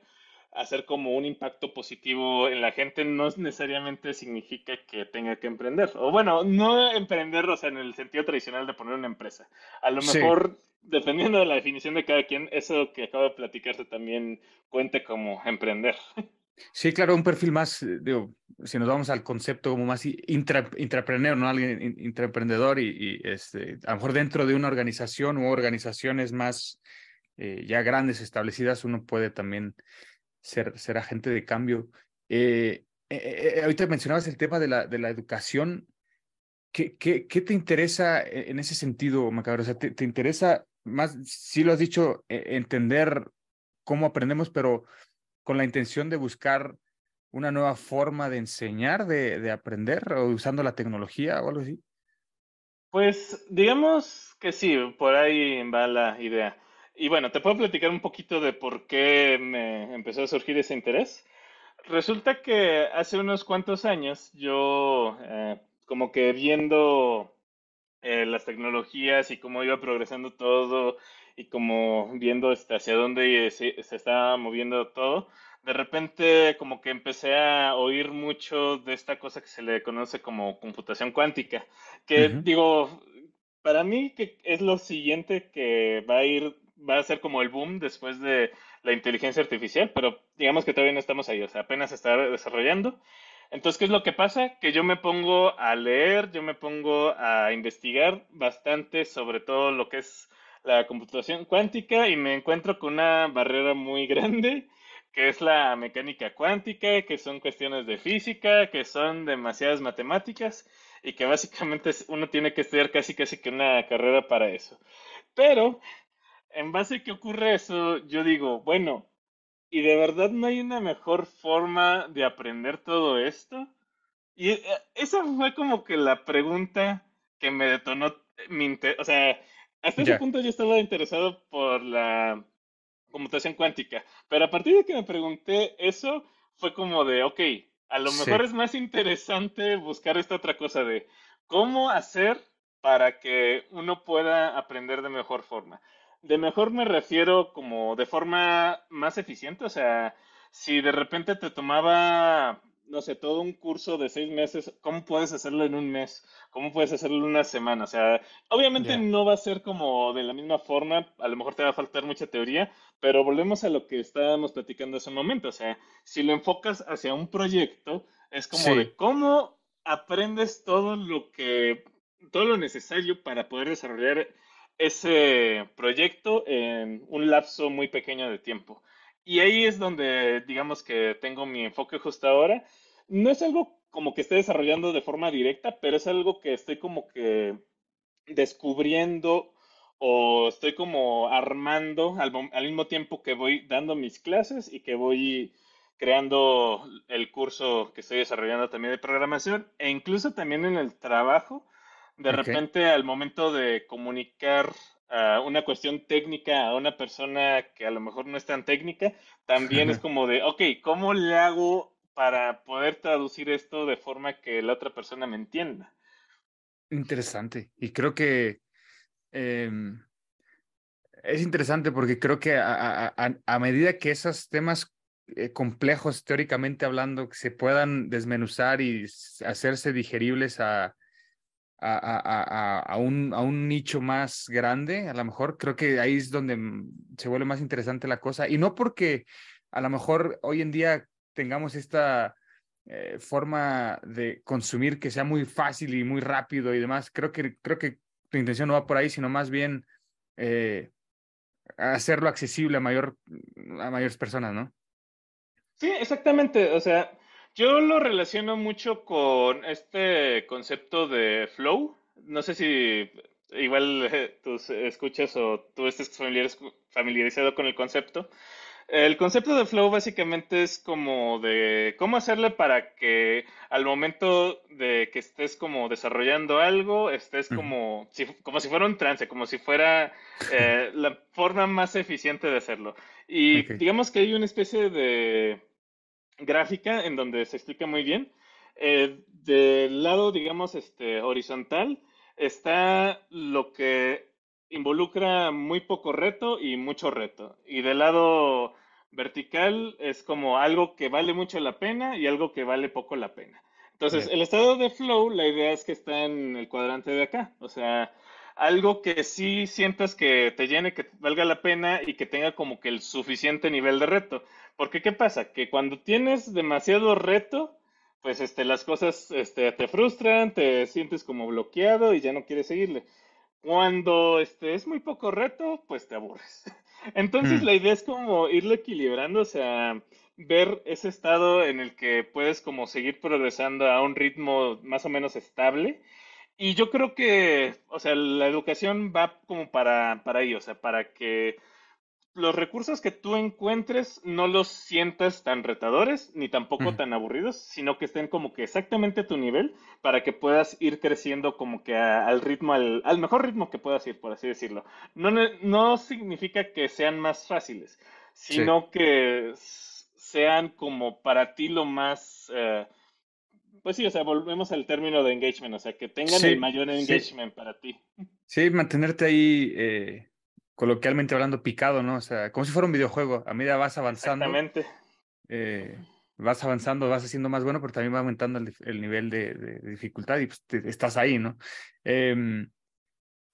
hacer como un impacto positivo en la gente no necesariamente significa que tenga que emprender. O bueno, no emprender, o sea, en el sentido tradicional de poner una empresa. A lo mejor, dependiendo de la definición de cada quien, eso que acabo de platicarte también cuente como emprender. Sí, claro, un perfil más, eh, si nos vamos al concepto como más intra, intrapreneur, ¿no? Alguien intraemprendedor y, y, este, a lo mejor dentro de una organización u organizaciones más eh, ya grandes, establecidas, uno puede también ser, ser agente de cambio. Eh, eh, eh, ahorita mencionabas el tema de la, de la educación. ¿Qué, qué, qué te interesa e, en ese sentido, Macabro? O sea, ¿te, te interesa más, sí lo has dicho, e, entender cómo aprendemos, pero con la intención de buscar una nueva forma de enseñar, de, de aprender, o usando la tecnología o algo así? Pues digamos que sí, por ahí va la idea. Y bueno, te puedo platicar un poquito de por qué me empezó a surgir ese interés. Resulta que hace unos cuantos años yo, eh, como que viendo eh, las tecnologías y cómo iba progresando todo y como viendo este, hacia dónde se, se estaba moviendo todo, de repente como que empecé a oír mucho de esta cosa que se le conoce como computación cuántica, que Ujú. digo, para mí que es lo siguiente que va a ir, va a ser como el boom después de la inteligencia artificial, pero digamos que todavía no estamos ahí, o sea, apenas se está desarrollando. Entonces, ¿qué es lo que pasa? Que yo me pongo a leer, yo me pongo a investigar bastante sobre todo lo que es la computación cuántica y me encuentro con una barrera muy grande, que es la mecánica cuántica, que son cuestiones de física, que son demasiadas matemáticas y que básicamente uno tiene que estudiar casi casi que una carrera para eso. Pero en base a que ocurre eso, yo digo, bueno, ¿y de verdad no hay una mejor forma de aprender todo esto? Y eh, esa fue como que la pregunta que me detonó mi interés. O sea, hasta ese punto yo estaba interesado por la computación cuántica, pero a partir de que me pregunté eso, fue como de, ok, a lo mejor sí, es más interesante buscar esta otra cosa de cómo hacer para que uno pueda aprender de mejor forma. De mejor me refiero como de forma más eficiente, o sea, si de repente te tomaba, no sé, todo un curso de seis meses, ¿cómo puedes hacerlo en un mes? ¿Cómo puedes hacerlo en una semana? O sea, obviamente no va a ser como de la misma forma, a lo mejor te va a faltar mucha teoría, pero volvemos a lo que estábamos platicando hace un momento. O sea, si lo enfocas hacia un proyecto, es como de cómo aprendes todo lo que, todo lo necesario para poder desarrollar ese proyecto en un lapso muy pequeño de tiempo. Y ahí es donde, digamos que tengo mi enfoque justo ahora. No es algo como que esté desarrollando de forma directa, pero es algo que estoy como que descubriendo o estoy como armando al, mo- al mismo tiempo que voy dando mis clases y que voy creando el curso que estoy desarrollando también de programación e incluso también en el trabajo, de repente al momento de comunicar una cuestión técnica a una persona que a lo mejor no es tan técnica, también es como de, ok, ¿cómo le hago para poder traducir esto de forma que la otra persona me entienda? Interesante. Y creo que em, es interesante porque creo que a, a- a- a medida que esos temas eh, complejos, teóricamente hablando, se puedan desmenuzar y hacerse digeribles a, a, a, a, un, a un nicho más grande, a lo mejor creo que ahí es donde mm, se vuelve más interesante la cosa. Y no porque a lo mejor hoy en día tengamos esta eh, forma de consumir que sea muy fácil y muy rápido y demás. Creo que, creo que tu intención no va por ahí, sino más bien eh, hacerlo accesible a mayor, a mayores personas, ¿no? Sí, exactamente. O sea, yo lo relaciono mucho con este concepto de flow. No sé si igual tus escuchas o tú estés familiariz- familiarizado con el concepto. El concepto de flow básicamente es como de cómo hacerle para que al momento de que estés como desarrollando algo, estés como si, como si fuera un trance, como si fuera eh, la forma más eficiente de hacerlo. Y digamos que hay una especie de gráfica en donde se explica muy bien. Eh, del lado, digamos, este, horizontal está lo que involucra muy poco reto y mucho reto. Y del lado vertical es como algo que vale mucho la pena y algo que vale poco la pena. Entonces, Ya. el estado de flow, la idea es que está en el cuadrante de acá. O sea, algo que sí sientas que te llene, que valga la pena y que tenga como que el suficiente nivel de reto. Porque ¿qué pasa? Que cuando tienes demasiado reto, pues este, las cosas este, te frustran, te sientes como bloqueado y ya no quieres seguirle. Cuando este, es muy poco reto, pues te aburres. Entonces Mm, la idea es como irlo equilibrando, o sea, ver ese estado en el que puedes como seguir progresando a un ritmo más o menos estable. Y yo creo que, o sea, la educación va como para, para ahí, o sea, para que los recursos que tú encuentres no los sientas tan retadores ni tampoco tan aburridos, sino que estén como que exactamente a tu nivel para que puedas ir creciendo como que a- al ritmo, al, al mejor ritmo que puedas ir, por así decirlo. No, no significa que sean más fáciles, sino que sean como para ti lo más... eh, pues sí, o sea, volvemos al término de engagement, o sea, que tengan Sí, el mayor sí. engagement para ti. Sí, mantenerte ahí, eh, coloquialmente hablando, picado, ¿no? O sea, como si fuera un videojuego. A medida vas avanzando, Exactamente. eh, vas avanzando, vas haciendo más bueno, pero también va aumentando el, nivel de, de- de dificultad y pues te- estás ahí, ¿no? Em,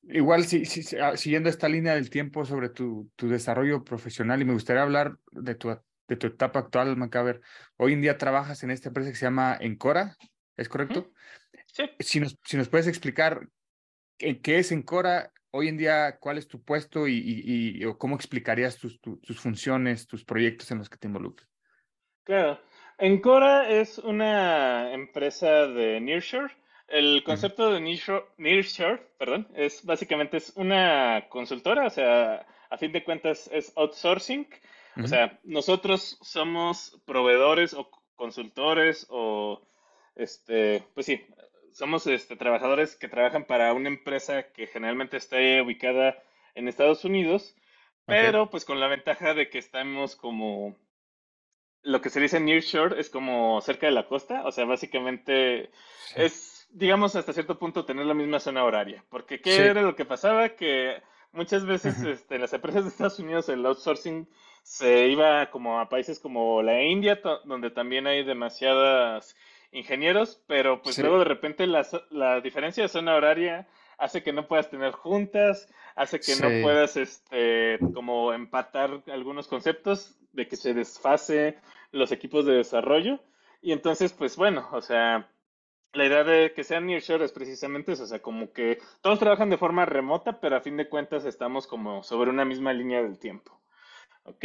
igual, si, si- si- ah, siguiendo esta línea del tiempo sobre tu, tu desarrollo profesional, y me gustaría hablar de tu, de tu etapa actual, Macaber. Hoy en día trabajas en esta empresa que se llama Encora, ¿es correcto? Sí. Si nos, si nos puedes explicar qué, qué es Encora hoy en día, cuál es tu puesto y, y- y- o cómo explicarías tus, tu- tus funciones, tus proyectos en los que te involucras. Claro. Encora es una empresa de Nearshore. El concepto de Nearshore, Nearshore, perdón, es básicamente es una consultora, o sea, a fin de cuentas es outsourcing. O sea, nosotros somos proveedores o consultores o, este, pues sí, somos este, trabajadores que trabajan para una empresa que generalmente está ubicada en Estados Unidos, pero pues con la ventaja de que estamos como lo que se dice nearshore es como cerca de la costa, o sea, básicamente Sí. es, digamos, hasta cierto punto tener la misma zona horaria, porque ¿qué Sí. era lo que pasaba? Que muchas veces este, en las empresas de Estados Unidos el outsourcing se iba como a países como la India, donde también hay demasiados ingenieros, pero pues Sí. luego de repente la, la diferencia de zona horaria hace que no puedas tener juntas, hace que no puedas este, como empatar algunos conceptos de que se desfase los equipos de desarrollo. Y entonces, pues bueno, o sea, la idea de que sean nearshore es precisamente eso, o sea, como que todos trabajan de forma remota, pero a fin de cuentas estamos como sobre una misma línea del tiempo. ¿Ok?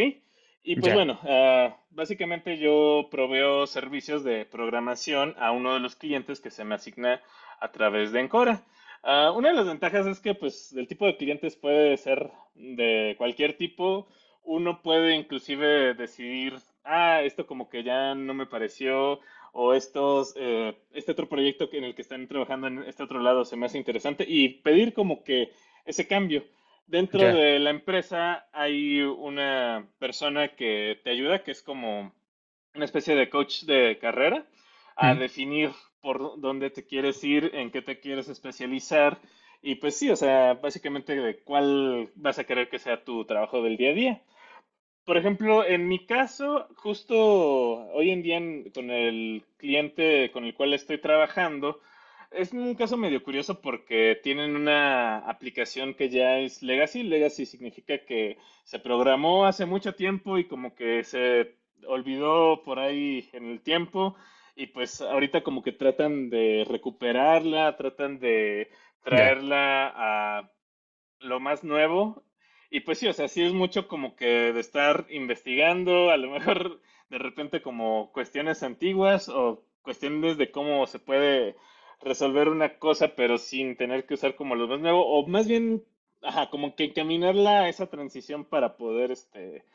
Y pues Ya. bueno, ah, básicamente yo proveo servicios de programación a uno de los clientes que se me asigna a través de Encora. Ah, una de las ventajas es que pues el tipo de clientes puede ser de cualquier tipo. Uno puede inclusive decidir, ah, esto como que ya no me pareció, o estos, eh, este otro proyecto en el que están trabajando en este otro lado se me hace interesante y pedir como que ese cambio. Dentro de la empresa hay una persona que te ayuda, que es como una especie de coach de carrera, a Ujú. definir por dónde te quieres ir, en qué te quieres especializar. Y pues sí, o sea, básicamente de cuál vas a querer que sea tu trabajo del día a día. Por ejemplo, en mi caso, justo hoy en día con el cliente con el cual estoy trabajando, es un caso medio curioso porque tienen una aplicación que ya es legacy. Legacy significa que se programó hace mucho tiempo y como que se olvidó por ahí en el tiempo y pues ahorita como que tratan de recuperarla, tratan de traerla a lo más nuevo. Y pues sí, o sea, sí es mucho como que de estar investigando, a lo mejor de repente como cuestiones antiguas o cuestiones de cómo se puede resolver una cosa, pero sin tener que usar como lo más nuevo, o más bien, ajá, como que encaminarla a esa transición para poder, este,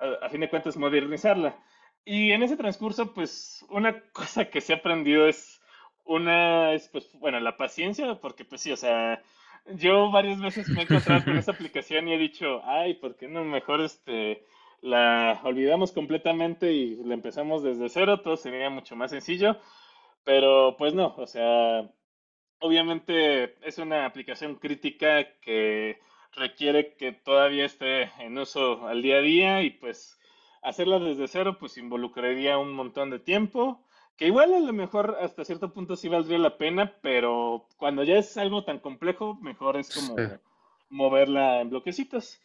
a, a fin de cuentas, modernizarla. Y en ese transcurso, pues, una cosa que se ha aprendido es una, es, pues, bueno, la paciencia, porque pues sí, o sea, yo varias veces me he encontrado con esta aplicación y he dicho, ay, ¿por qué no mejor este la olvidamos completamente y la empezamos desde cero? Todo sería mucho más sencillo, pero pues no, o sea, obviamente es una aplicación crítica que requiere que todavía esté en uso al día a día y pues hacerla desde cero pues involucraría un montón de tiempo que igual a lo mejor hasta cierto punto sí valdría la pena, pero cuando ya es algo tan complejo, mejor es como Sí. moverla en bloquecitos.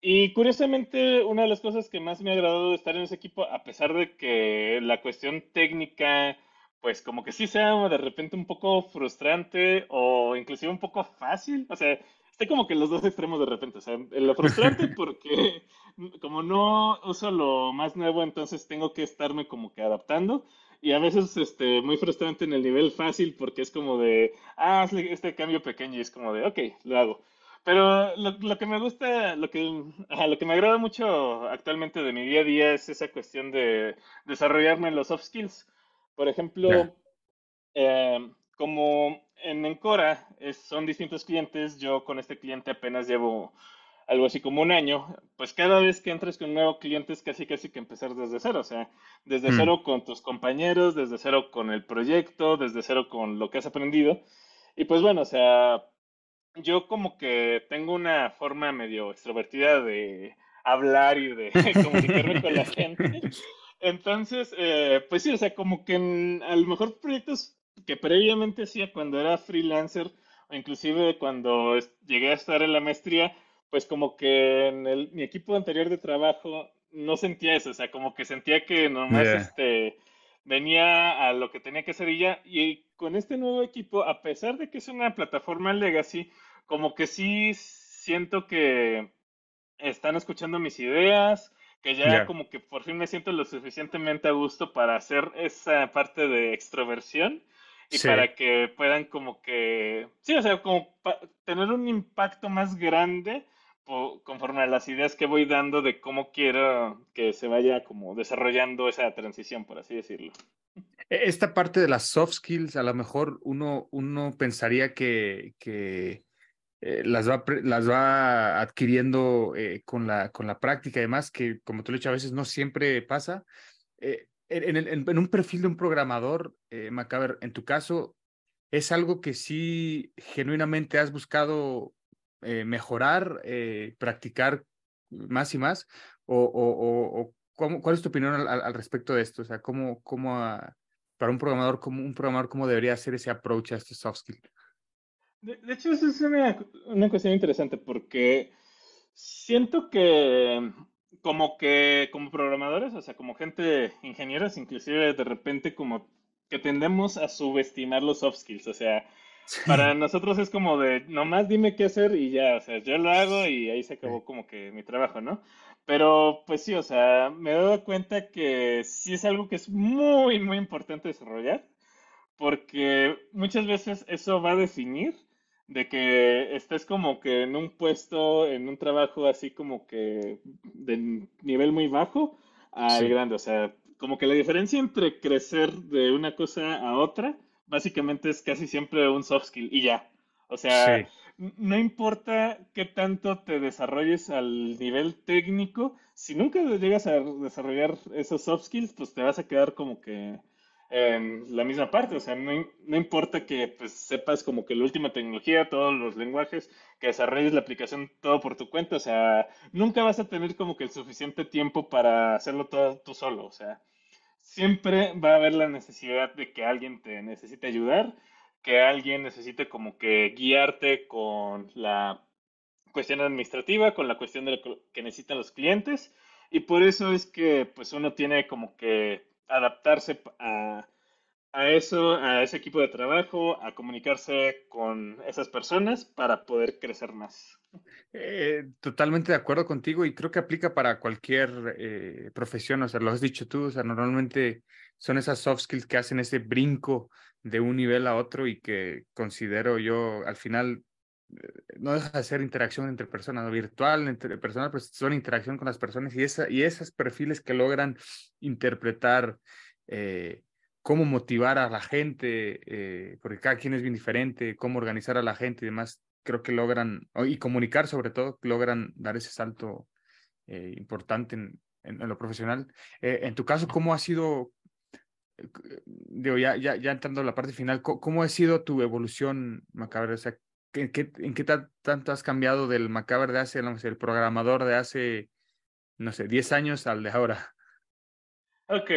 Y curiosamente, una de las cosas que más me ha agradado de estar en ese equipo, a pesar de que la cuestión técnica, pues como que sí sea de repente un poco frustrante o inclusive un poco fácil, o sea, estoy como que los dos extremos de repente, o sea, lo frustrante porque como no uso lo más nuevo, entonces tengo que estarme como que adaptando. Y a veces este, muy frustrante en el nivel fácil porque es como de, ah, hazle este cambio pequeño y es como de, ok, lo hago. Pero lo, lo, que me gusta, lo que, ajá, lo que me agrada mucho actualmente de mi día a día es esa cuestión de desarrollarme en los soft skills. Por ejemplo, yeah. eh, como en Encora es, son distintos clientes, yo con este cliente apenas llevo algo así como un año, pues cada vez que entres con un nuevo cliente es casi casi que empezar desde cero, o sea, desde mm. cero con tus compañeros, desde cero con el proyecto, desde cero con lo que has aprendido. Y pues bueno, o sea, yo como que tengo una forma medio extrovertida de hablar y de comunicarme con la gente. Entonces, eh, pues sí, o sea, como que en, a lo mejor proyectos que previamente hacía cuando era freelancer, o inclusive cuando llegué a estar en la maestría, pues como que en el, mi equipo anterior de trabajo no sentía eso, o sea, como que sentía que nomás yeah. este, venía a lo que tenía que hacer y ya, y con este nuevo equipo, a pesar de que es una plataforma legacy, como que sí siento que están escuchando mis ideas, que ya yeah. como que por fin me siento lo suficientemente a gusto para hacer esa parte de extroversión y sí. para que puedan como que, sí, o sea, como tener un impacto más grande conforme a las ideas que voy dando de cómo quiero que se vaya como desarrollando esa transición, por así decirlo. E, esta parte de las soft skills, a lo mejor uno, uno pensaría que, que eh, las, va, las va adquiriendo eh, con, la, con la práctica y demás, que como tú lo he dicho, a veces no siempre pasa. Eh, en, en, un perfil de un programador, Macaber, en tu caso, ¿es algo que sí genuinamente has buscado mejorar, practicar más y más? ¿O, o, o cómo, cuál es tu opinión al, respecto de esto? O sea, ¿cómo, cómo para un programador, cómo, un programador, cómo debería hacer ese approach a este soft skill? De, de hecho, eso es una, una cuestión interesante porque siento que como que como programadores, o sea, como gente ingenieros, inclusive de repente como que tendemos a subestimar los soft skills, o sea, sí. para nosotros es como de, nomás dime qué hacer y ya, o sea, yo lo hago y ahí se acabó como que mi trabajo, ¿no? Pero pues sí, o sea, me he dado cuenta que sí es algo que es muy, muy importante desarrollar, porque muchas veces eso va a definir de que estés como que en un puesto, en un trabajo así como que de nivel muy bajo al sí. grande. O sea, como que la diferencia entre crecer de una cosa a otra, básicamente es casi siempre un soft skill y ya. O sea, sí. no importa qué tanto te desarrolles al nivel técnico, si nunca llegas a desarrollar esos soft skills, pues te vas a quedar como que en la misma parte, o sea, no, no, importa que pues, sepas como que la última tecnología, todos los lenguajes, que desarrolles la aplicación todo por tu cuenta, o sea, nunca vas a tener como que el suficiente tiempo para hacerlo todo tú solo, o sea, siempre va a haber la necesidad de que alguien te necesite ayudar, que alguien necesite como que guiarte con la cuestión administrativa, con la cuestión de lo que necesitan los clientes, y por eso es que pues uno tiene como que adaptarse a, a, eso, a ese equipo de trabajo, a comunicarse con esas personas para poder crecer más. Eh, totalmente de acuerdo contigo y creo que aplica para cualquier eh, profesión, o sea, lo has dicho tú, o sea, normalmente son esas soft skills que hacen ese brinco de un nivel a otro y que considero yo al final no deja de ser interacción entre personas, ¿no? virtual, entre personas, pues son interacción con las personas y, esa, y esos perfiles que logran interpretar eh, cómo motivar a la gente, eh, porque cada quien es bien diferente, cómo organizar a la gente y demás, creo que logran, y comunicar sobre todo, logran dar ese salto eh, importante en, en, lo profesional. en tu caso, ¿cómo ha sido, digo, ya, ya, ya entrando a la parte final, ¿cómo, cómo ha sido tu evolución, Macabre? O sea, ¿En qué, tanto has cambiado del Macabre de hace, no sé, el programador de hace, no sé, 10 años al de ahora? Ok.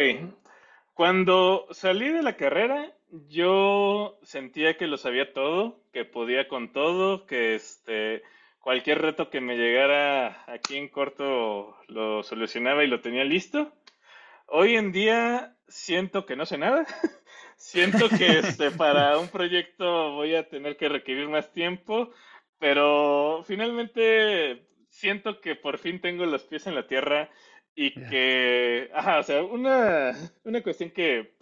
Cuando salí de la carrera, yo sentía que lo sabía todo, que podía con todo, que este, cualquier reto que me llegara aquí en corto lo solucionaba y lo tenía listo. Hoy en día siento que no sé nada. siento que este, para un proyecto voy a tener que requerir más tiempo, pero finalmente siento que por fin tengo los pies en la tierra y que, ajá, o sea, una, una cuestión que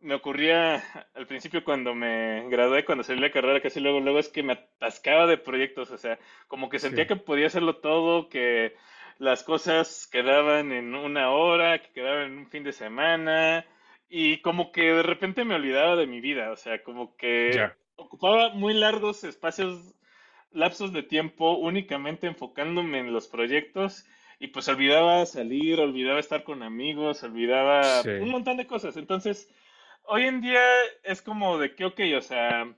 me ocurría al principio cuando me gradué, cuando salí de la carrera, casi luego, luego es que me atascaba de proyectos, o sea, como que sentía Sí. que podía hacerlo todo, que las cosas quedaban en una hora, que quedaban en un fin de semana, y como que de repente me olvidaba de mi vida, o sea, como que ocupaba muy largos espacios, lapsos de tiempo únicamente enfocándome en los proyectos y pues olvidaba salir, olvidaba estar con amigos, olvidaba Sí. un montón de cosas. Entonces, hoy en día es como de que, ok, o sea,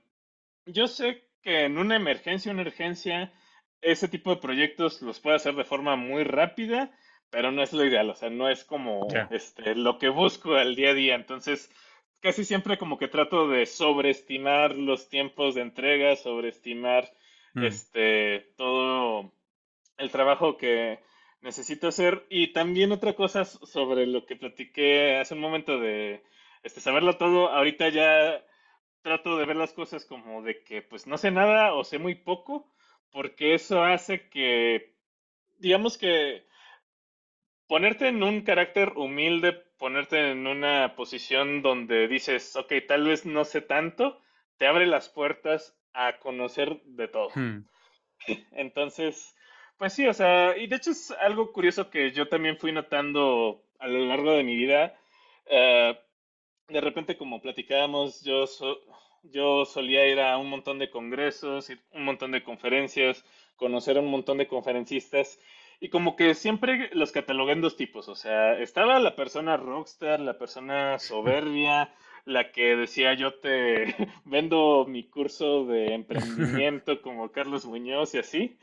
yo sé que en una emergencia, una urgencia, ese tipo de proyectos los puedo hacer de forma muy rápida, pero no es lo ideal, o sea, no es como este, lo que busco al día a día. Entonces, casi siempre como que trato de sobreestimar los tiempos de entrega, sobreestimar Mm. este, todo el trabajo que necesito hacer. Y también otra cosa sobre lo que platiqué hace un momento de este, saberlo todo, ahorita ya trato de ver las cosas como de que pues no sé nada o sé muy poco, porque eso hace que, digamos que ponerte en un carácter humilde, ponerte en una posición donde dices, ok, tal vez no sé tanto, te abre las puertas a conocer de todo. Hmm. Entonces, pues sí, o sea, y de hecho es algo curioso que yo también fui notando a lo largo de mi vida. Eh, de repente, como platicábamos, yo, so- yo solía ir a un montón de congresos, un montón de conferencias, conocer a un montón de conferencistas, y como que siempre los catalogué en dos tipos, o sea, estaba la persona rockstar, la persona soberbia, la que decía yo te vendo mi curso de emprendimiento como Carlos Muñoz y así.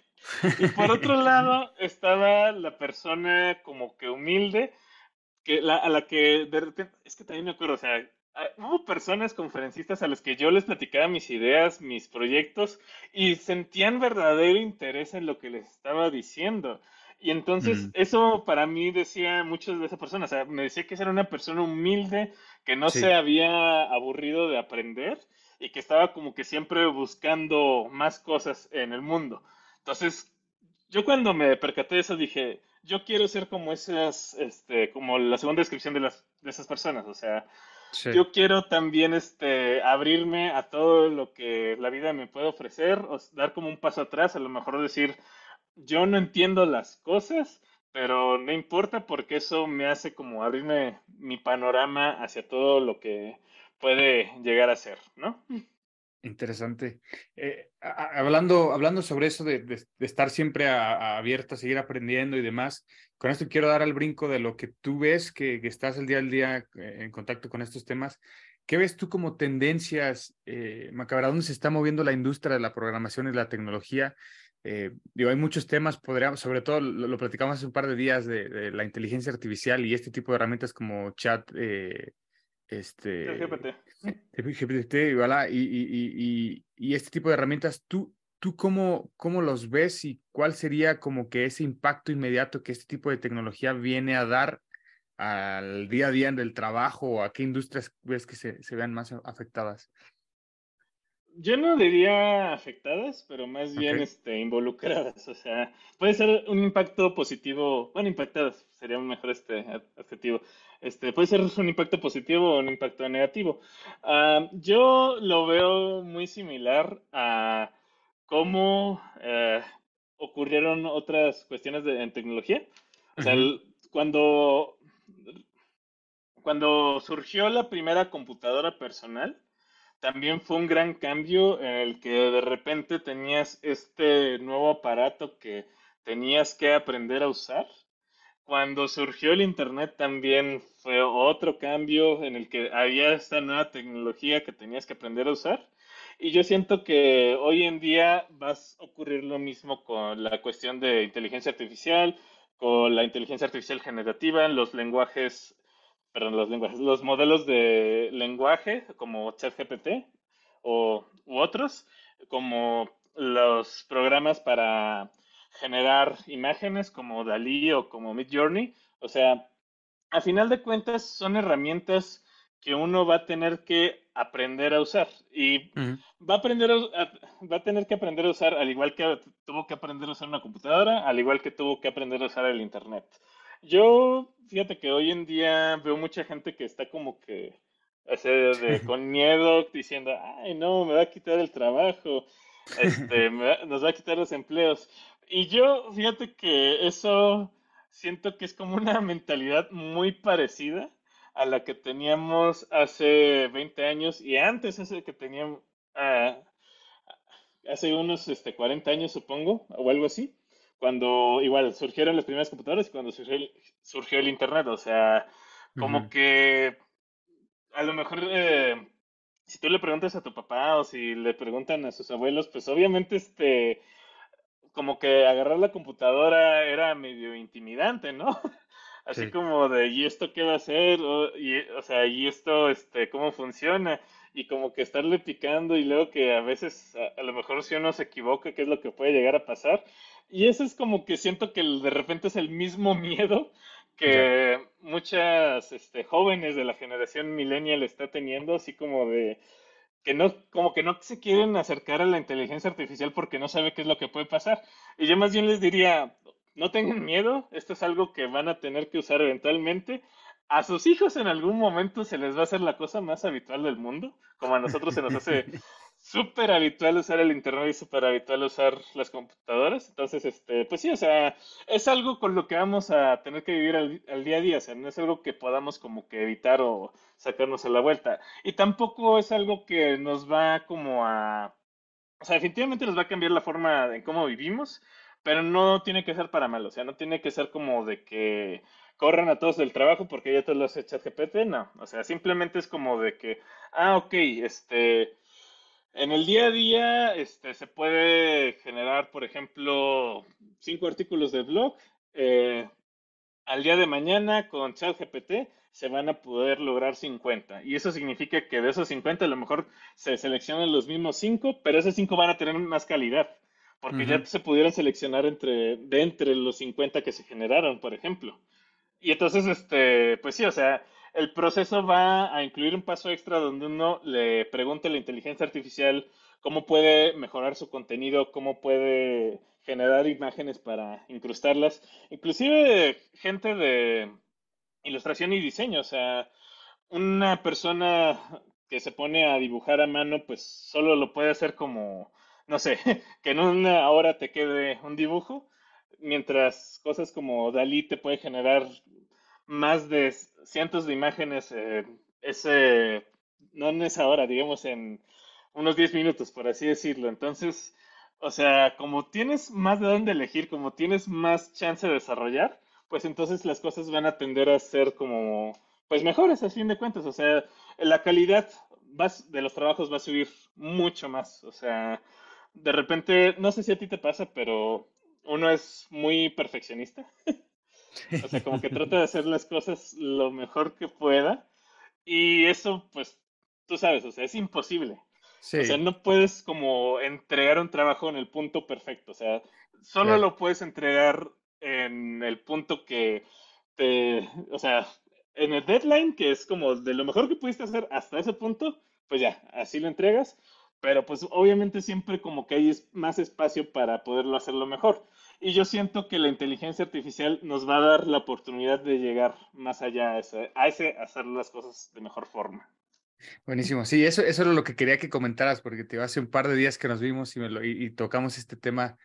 Y por otro lado estaba la persona como que humilde, que la, a la que de repente, es que también me acuerdo, o sea, ah, hubo personas conferencistas a las que yo les platicaba mis ideas, mis proyectos, y sentían verdadero interés en lo que les estaba diciendo. Y entonces Mm. eso para mí decía mucho de esa persona, o sea, me decía que era una persona humilde, que no Sí. se había aburrido de aprender y que estaba como que siempre buscando más cosas en el mundo. Entonces, yo cuando me percaté de eso dije, yo quiero ser como esas, este, como la segunda descripción de las, de esas personas, o sea, Sí. yo quiero también, este, abrirme a todo lo que la vida me puede ofrecer, o dar como un paso atrás, a lo mejor decir, yo no entiendo las cosas, pero no importa porque eso me hace como abrirme mi panorama hacia todo lo que puede llegar a ser, ¿no? Interesante. Eh, hablando, hablando sobre eso de, de- estar siempre a- a seguir aprendiendo y demás, con esto quiero dar al brinco de lo que tú ves, que, que estás el día al día eh, en contacto con estos temas. ¿Qué ves tú como tendencias, eh, Macabra? ¿Dónde se está moviendo la industria de la programación y la tecnología? Eh, digo, hay muchos temas, podríamos, sobre todo lo, lo platicamos hace un par de días de, de la inteligencia artificial y este tipo de herramientas como chat, eh, este. GPT, voilà, y, y, y, y, y este tipo de herramientas, ¿tú, tú cómo, cómo los ves y cuál sería como que ese impacto inmediato que este tipo de tecnología viene a dar al día a día del trabajo o a qué industrias ves que se, se vean más afectadas? Yo no diría afectadas, pero más bien este, involucradas. O sea, puede ser un impacto positivo, bueno, impactadas sería un mejor este ad- adjetivo. Este, puede ser un impacto positivo o un impacto negativo. Ah, yo lo veo muy similar a cómo eh, ocurrieron otras cuestiones de- en tecnología. O sea, el- cuando, cuando surgió la primera computadora personal, también fue un gran cambio en el que de repente tenías este nuevo aparato que tenías que aprender a usar. Cuando surgió el Internet también fue otro cambio en el que había esta nueva tecnología que tenías que aprender a usar. Y yo siento que hoy en día va a ocurrir lo mismo con la cuestión de inteligencia artificial, con la inteligencia artificial generativa, los lenguajes, perdón, los lenguajes, los modelos de lenguaje como ChatGPT o u otros, como los programas para generar imágenes como Dalí o como Midjourney. O sea, a final de cuentas son herramientas que uno va a tener que aprender a usar y va a aprender a- va a tener que aprender a usar al igual que tuvo que aprender a usar una computadora, al igual que tuvo que aprender a usar el internet. Yo, fíjate que hoy en día veo mucha gente que está como que Así de, con miedo, diciendo, ay, no, me va a quitar el trabajo, este, nos va a quitar los empleos. Y yo, fíjate que eso siento que es como una mentalidad muy parecida a la que teníamos hace 20 años y antes ese que teníamos ah, hace unos este, 40 años, supongo, o algo así, cuando igual surgieron las primeras computadoras y cuando surgió el, surgió el Internet. O sea, como que a lo mejor eh, si tú le preguntas a tu papá o si le preguntan a sus abuelos, pues obviamente este como que agarrar la computadora era medio intimidante, ¿no? Así como de, ¿y esto qué va a hacer? O, y, o sea, ¿y esto, este, cómo funciona? Y como que estarle picando y luego que a veces, a, lo mejor si uno se equivoca, ¿qué es lo que puede llegar a pasar? Y eso es como que siento que de repente es el mismo miedo que muchas este, jóvenes de la generación millennial está teniendo, así como de, que no, como que no se quieren acercar a la inteligencia artificial porque no sabe qué es lo que puede pasar. Y yo más bien les diría, no tengan miedo, esto es algo que van a tener que usar eventualmente. A sus hijos en algún momento se les va a hacer la cosa más habitual del mundo, como a nosotros se nos hace súper habitual usar el internet y súper habitual usar las computadoras. Entonces, este, pues sí, o sea, es algo con lo que vamos a tener que vivir al, día a día, o sea, no es algo que podamos como que evitar o sacarnos a la vuelta. Y tampoco es algo que nos va como a, o sea, definitivamente nos va a cambiar la forma en cómo vivimos, pero no tiene que ser para mal, o sea, no tiene que ser como de que corran a todos del trabajo porque ya te lo hace ChatGPT, no, o sea, simplemente es como de que, ah, ok, este en el día a día este, se puede generar, por ejemplo, cinco artículos de blog. Eh, al día de mañana con ChatGPT se van a poder lograr 50. Y eso significa que de esos 50 a lo mejor se seleccionan los mismos cinco, pero esos cinco van a tener más calidad. Porque ya se pudieron seleccionar entre, de entre los 50 que se generaron, por ejemplo. Y entonces, este, pues sí, o sea, el proceso va a incluir un paso extra donde uno le pregunte a la inteligencia artificial cómo puede mejorar su contenido, cómo puede generar imágenes para incrustarlas, inclusive gente de ilustración y diseño, o sea, una persona que se pone a dibujar a mano, pues solo lo puede hacer como, no sé, que en una hora te quede un dibujo, mientras cosas como Dalí te puede generar más de cientos de imágenes, eh, ese, no en esa hora, digamos en unos 10 minutos, por así decirlo. Entonces, o sea, como tienes más de dónde elegir, como tienes más chance de desarrollar, pues entonces las cosas van a tender a ser como, pues mejores a fin de cuentas. O sea, la calidad de los trabajos va a subir mucho más. O sea, de repente, no sé si a ti te pasa, pero uno es muy perfeccionista. O sea, como que trata de hacer las cosas lo mejor que pueda. Y eso, pues, tú sabes, o sea, es imposible. O sea, no puedes como entregar un trabajo en el punto perfecto. O sea, solo lo puedes entregar en el punto que te, o sea, en el deadline, que es como de lo mejor que pudiste hacer hasta ese punto, pues ya, así lo entregas. Pero pues obviamente siempre como que hay más espacio para poderlo hacerlo mejor. Y yo siento que la inteligencia artificial nos va a dar la oportunidad de llegar más allá a ese, a ese hacer las cosas de mejor forma. Buenísimo, sí, eso, eso era lo que quería que comentaras, porque te hace un par de días que nos vimos y, me lo, y, tocamos este tema.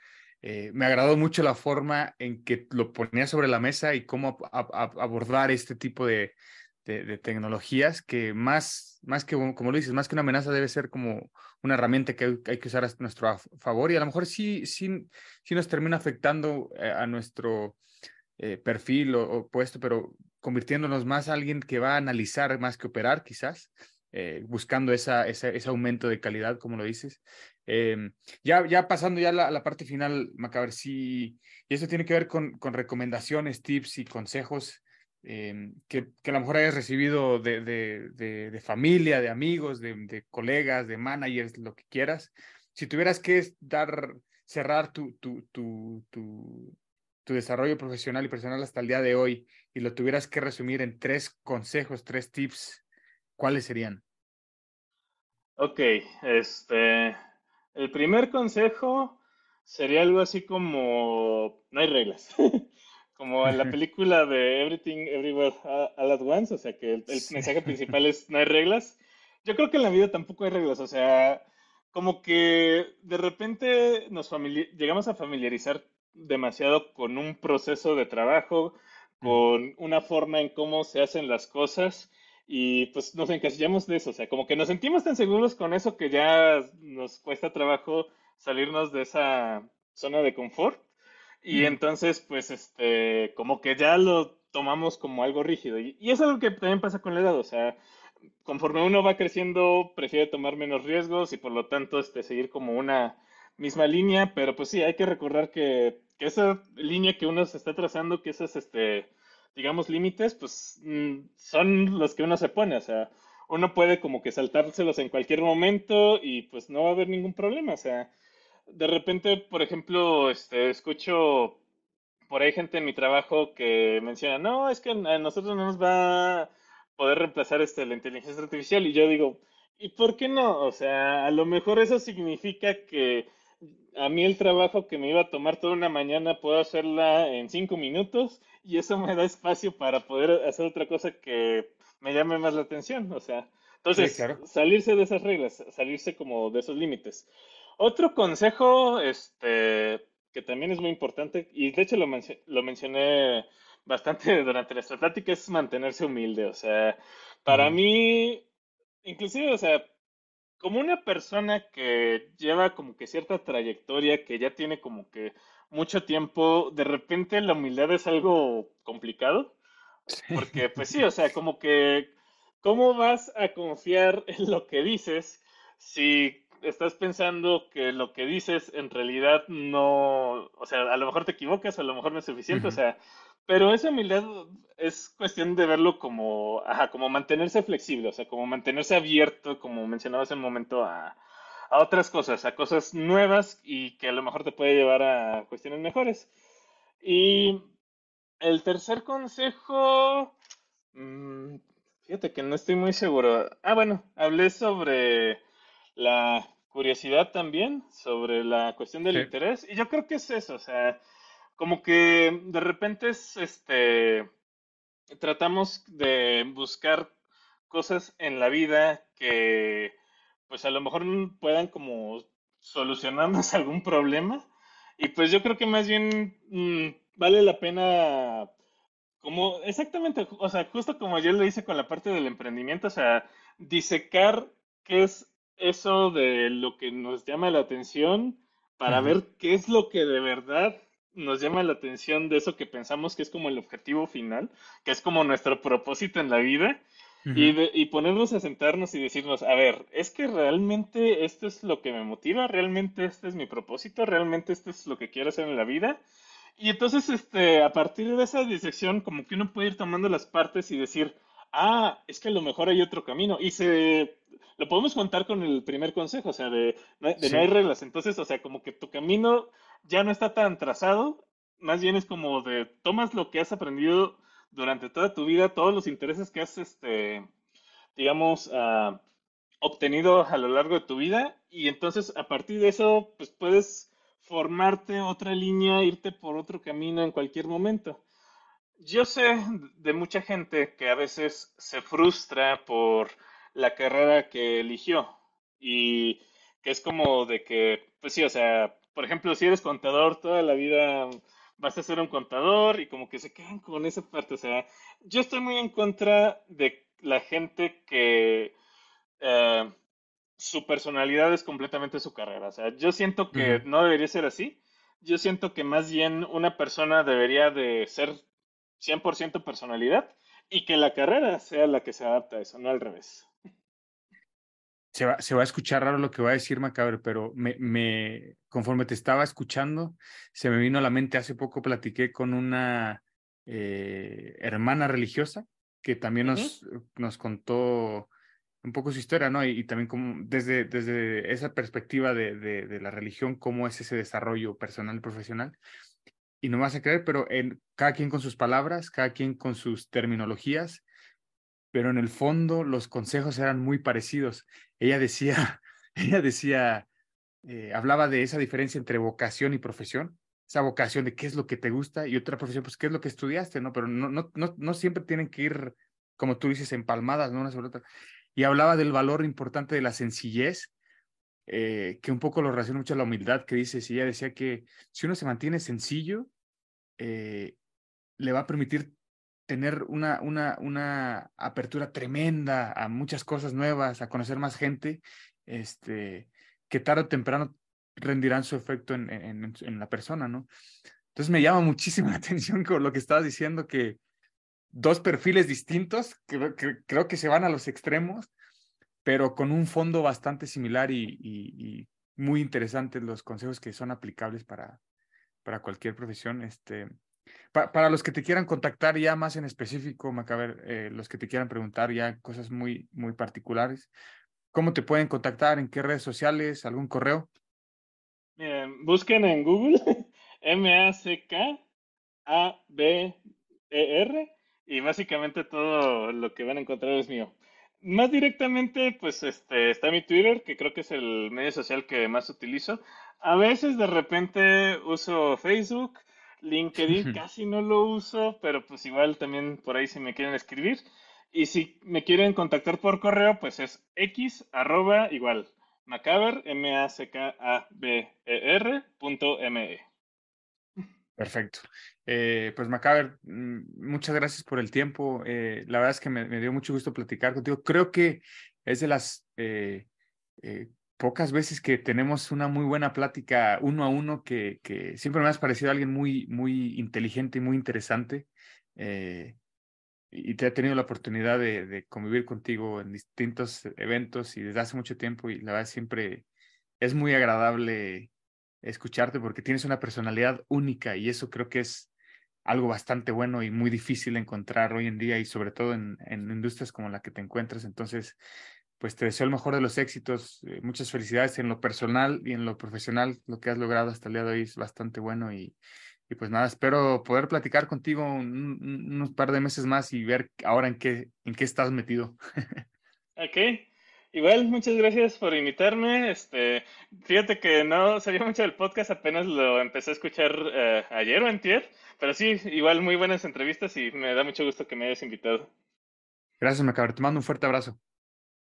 Eh, me agradó mucho la forma en que lo ponía sobre la mesa y cómo abordar este tipo de, de, tecnologías que más, más que, como lo dices, más que una amenaza debe ser como una herramienta que hay que usar a nuestro favor y a lo mejor sí, sí, sí nos termina afectando eh, a nuestro eh, perfil o, puesto, pero convirtiéndonos más a alguien que va a analizar más que operar quizás. Eh, buscando esa, ese aumento de calidad, como lo dices. Em, ya, ya pasando ya a la, parte final, Macaber, sí, y eso tiene que ver con recomendaciones, tips y consejos Em, que, que, a lo mejor hayas recibido de, de, de, familia, de amigos, de, colegas, de managers, lo que quieras. Si tuvieras que dar, cerrar tu, tu, tu, tu, desarrollo profesional y personal hasta el día de hoy y lo tuvieras que resumir en tres consejos, tres tips, ¿cuáles serían? Ok, este, el primer consejo sería algo así como, no hay reglas. como en la película de Everything Everywhere All at Once, o sea que el, el mensaje principal es no hay reglas. Yo creo que en la vida tampoco hay reglas, o sea, como que de repente nos llegamos a familiarizar demasiado con un proceso de trabajo, con una forma en cómo se hacen las cosas y pues nos encasillamos de eso, o sea, como que nos sentimos tan seguros con eso que ya nos cuesta trabajo salirnos de esa zona de confort y entonces pues este, como que ya lo tomamos como algo rígido. Y, y es algo que también pasa con la edad, o sea, conforme uno va creciendo prefiere tomar menos riesgos y por lo tanto este, seguir como una misma línea, pero pues sí, hay que recordar que, esa línea que uno se está trazando, que esos, este, digamos, límites, pues mm, son los que uno se pone, o sea, uno puede como que saltárselos en cualquier momento y pues no va a haber ningún problema, o sea, de repente, por ejemplo, este, escucho por ahí gente en mi trabajo que menciona, no, es que a nosotros no nos va a poder reemplazar este, la inteligencia artificial y yo digo, ¿y por qué no? O sea, a lo mejor eso significa que a mí el trabajo que me iba a tomar toda una mañana puedo hacerla en cinco minutos y eso me da espacio para poder hacer otra cosa que me llame más la atención. O sea, entonces, salirse de esas reglas, salirse como de esos límites. Otro consejo, este, que también es muy importante, y de hecho lo, lo mencioné bastante durante nuestra plática, es mantenerse humilde. O sea, para mí, inclusive, o sea, como una persona que lleva como que cierta trayectoria, que ya tiene como que mucho tiempo, de repente la humildad es algo complicado. Porque, pues sí, o sea, como que, ¿cómo vas a confiar en lo que dices si estás pensando que lo que dices en realidad no, o sea, a lo mejor te equivocas, a lo mejor no es suficiente, o sea, pero esa humildad es cuestión de verlo como, ajá, como mantenerse flexible, o sea, como mantenerse abierto, como mencionaba hace un momento, a, a otras cosas, a cosas nuevas y que a lo mejor te puede llevar a cuestiones mejores. Y el tercer consejo, mmm, fíjate que no estoy muy seguro. Ah, bueno, hablé sobre la curiosidad también, sobre la cuestión del interés, y yo creo que es eso, o sea, como que de repente es, este, tratamos de buscar cosas en la vida que, pues a lo mejor puedan como solucionarnos algún problema. Y pues yo creo que más bien mm, vale la pena, como exactamente, o sea, justo como yo lo hice con la parte del emprendimiento, o sea, disecar qué es eso de lo que nos llama la atención para ver qué es lo que de verdad nos llama la atención de eso que pensamos que es como el objetivo final, que es como nuestro propósito en la vida, y, y, ponernos a sentarnos y decirnos, a ver, ¿es que realmente esto es lo que me motiva? ¿Realmente este es mi propósito? ¿Realmente esto es lo que quiero hacer en la vida? Y entonces, este, a partir de esa disección, como que uno puede ir tomando las partes y decir, ah, es que a lo mejor hay otro camino. Y se lo podemos contar con el primer consejo, o sea, de, de no hay reglas. Entonces, o sea, como que tu camino ya no está tan trazado, más bien es como de tomas lo que has aprendido durante toda tu vida, todos los intereses que has, este, digamos, uh, obtenido a lo largo de tu vida, y entonces a partir de eso, pues puedes formarte otra línea, irte por otro camino en cualquier momento. Yo sé de mucha gente que a veces se frustra por la carrera que eligió y que es como de que, pues sí, o sea, por ejemplo, si eres contador toda la vida vas a ser un contador y como que se quedan con esa parte. O sea, yo estoy muy en contra de la gente que eh, su personalidad es completamente su carrera. O sea, yo siento que no debería ser así. Yo siento que más bien una persona debería de ser 100% personalidad y que la carrera sea la que se adapta a eso, no al revés se va, se va, a escuchar raro lo que va a decir Macabre, pero me, me, conforme te estaba escuchando, se me vino a la mente, hace poco platiqué con una eh, hermana religiosa que también nos, nos contó un poco su historia, ¿no? Y, también como desde, desde esa perspectiva de, de, de, la religión, cómo es ese desarrollo personal y profesional. Y no me vas a creer, pero en, cada quien con sus palabras, cada quien con sus terminologías, pero en el fondo los consejos eran muy parecidos. Ella decía, ella decía, eh, hablaba de esa diferencia entre vocación y profesión, esa vocación de qué es lo que te gusta y otra profesión, pues qué es lo que estudiaste, ¿no? Pero no, no, no, no siempre tienen que ir, como tú dices, empalmadas, ¿no? Una sobre. Y hablaba del valor importante de la sencillez, eh, que un poco lo relaciona mucho a la humildad que dices, y ella decía que si uno se mantiene sencillo, eh, le va a permitir tener una, una, una apertura tremenda a muchas cosas nuevas, a conocer más gente, este, que tarde o temprano rendirán su efecto en, en, en la persona, ¿no? Entonces me llama muchísimo la atención con lo que estabas diciendo, que dos perfiles distintos, que, que, creo que se van a los extremos, pero con un fondo bastante similar y, y, y muy interesantes los consejos que son aplicables para, para cualquier profesión. Este, pa, para los que te quieran contactar ya más en específico, Macaber, eh, los que te quieran preguntar ya cosas muy, muy particulares, ¿cómo te pueden contactar? ¿En qué redes sociales? ¿Algún correo? Busquen en Google M-A-C-K-A-B-E-R y básicamente todo lo que van a encontrar es mío. Más directamente, pues este, está mi Twitter, que creo que es el medio social que más utilizo. A veces de repente uso Facebook, LinkedIn casi no lo uso, pero pues igual también por ahí si me quieren escribir. Y si me quieren contactar por correo, pues es x arroba igual macaber, m a c k a b e r punto m e. Perfecto. Eh, pues Macaber, muchas gracias por el tiempo. Eh, la verdad es que me, me, dio mucho gusto platicar contigo. Creo que es de las eh, pocas veces que tenemos una muy buena plática uno a uno, que, siempre me has parecido alguien muy, muy inteligente y muy interesante. y te he tenido la oportunidad de, convivir contigo en distintos eventos y desde hace mucho tiempo y la verdad siempre es muy agradable escucharte porque tienes una personalidad única y eso creo que es algo bastante bueno y muy difícil encontrar hoy en día y sobre todo en industrias como la que te encuentras. Entonces, pues te deseo el mejor de los éxitos, eh, muchas felicidades en lo personal y en lo profesional. Lo que has logrado hasta el día de hoy es bastante bueno y, y pues nada, espero poder platicar contigo un, un, unos par de meses más y ver ahora en qué, en qué estás metido. ok. Igual, muchas gracias por invitarme. Este, fíjate que no sabía mucho del podcast, apenas lo empecé a escuchar uh, ayer o antier, pero sí, igual muy buenas entrevistas y me da mucho gusto que me hayas invitado. Gracias, Macabre. Te mando un fuerte abrazo.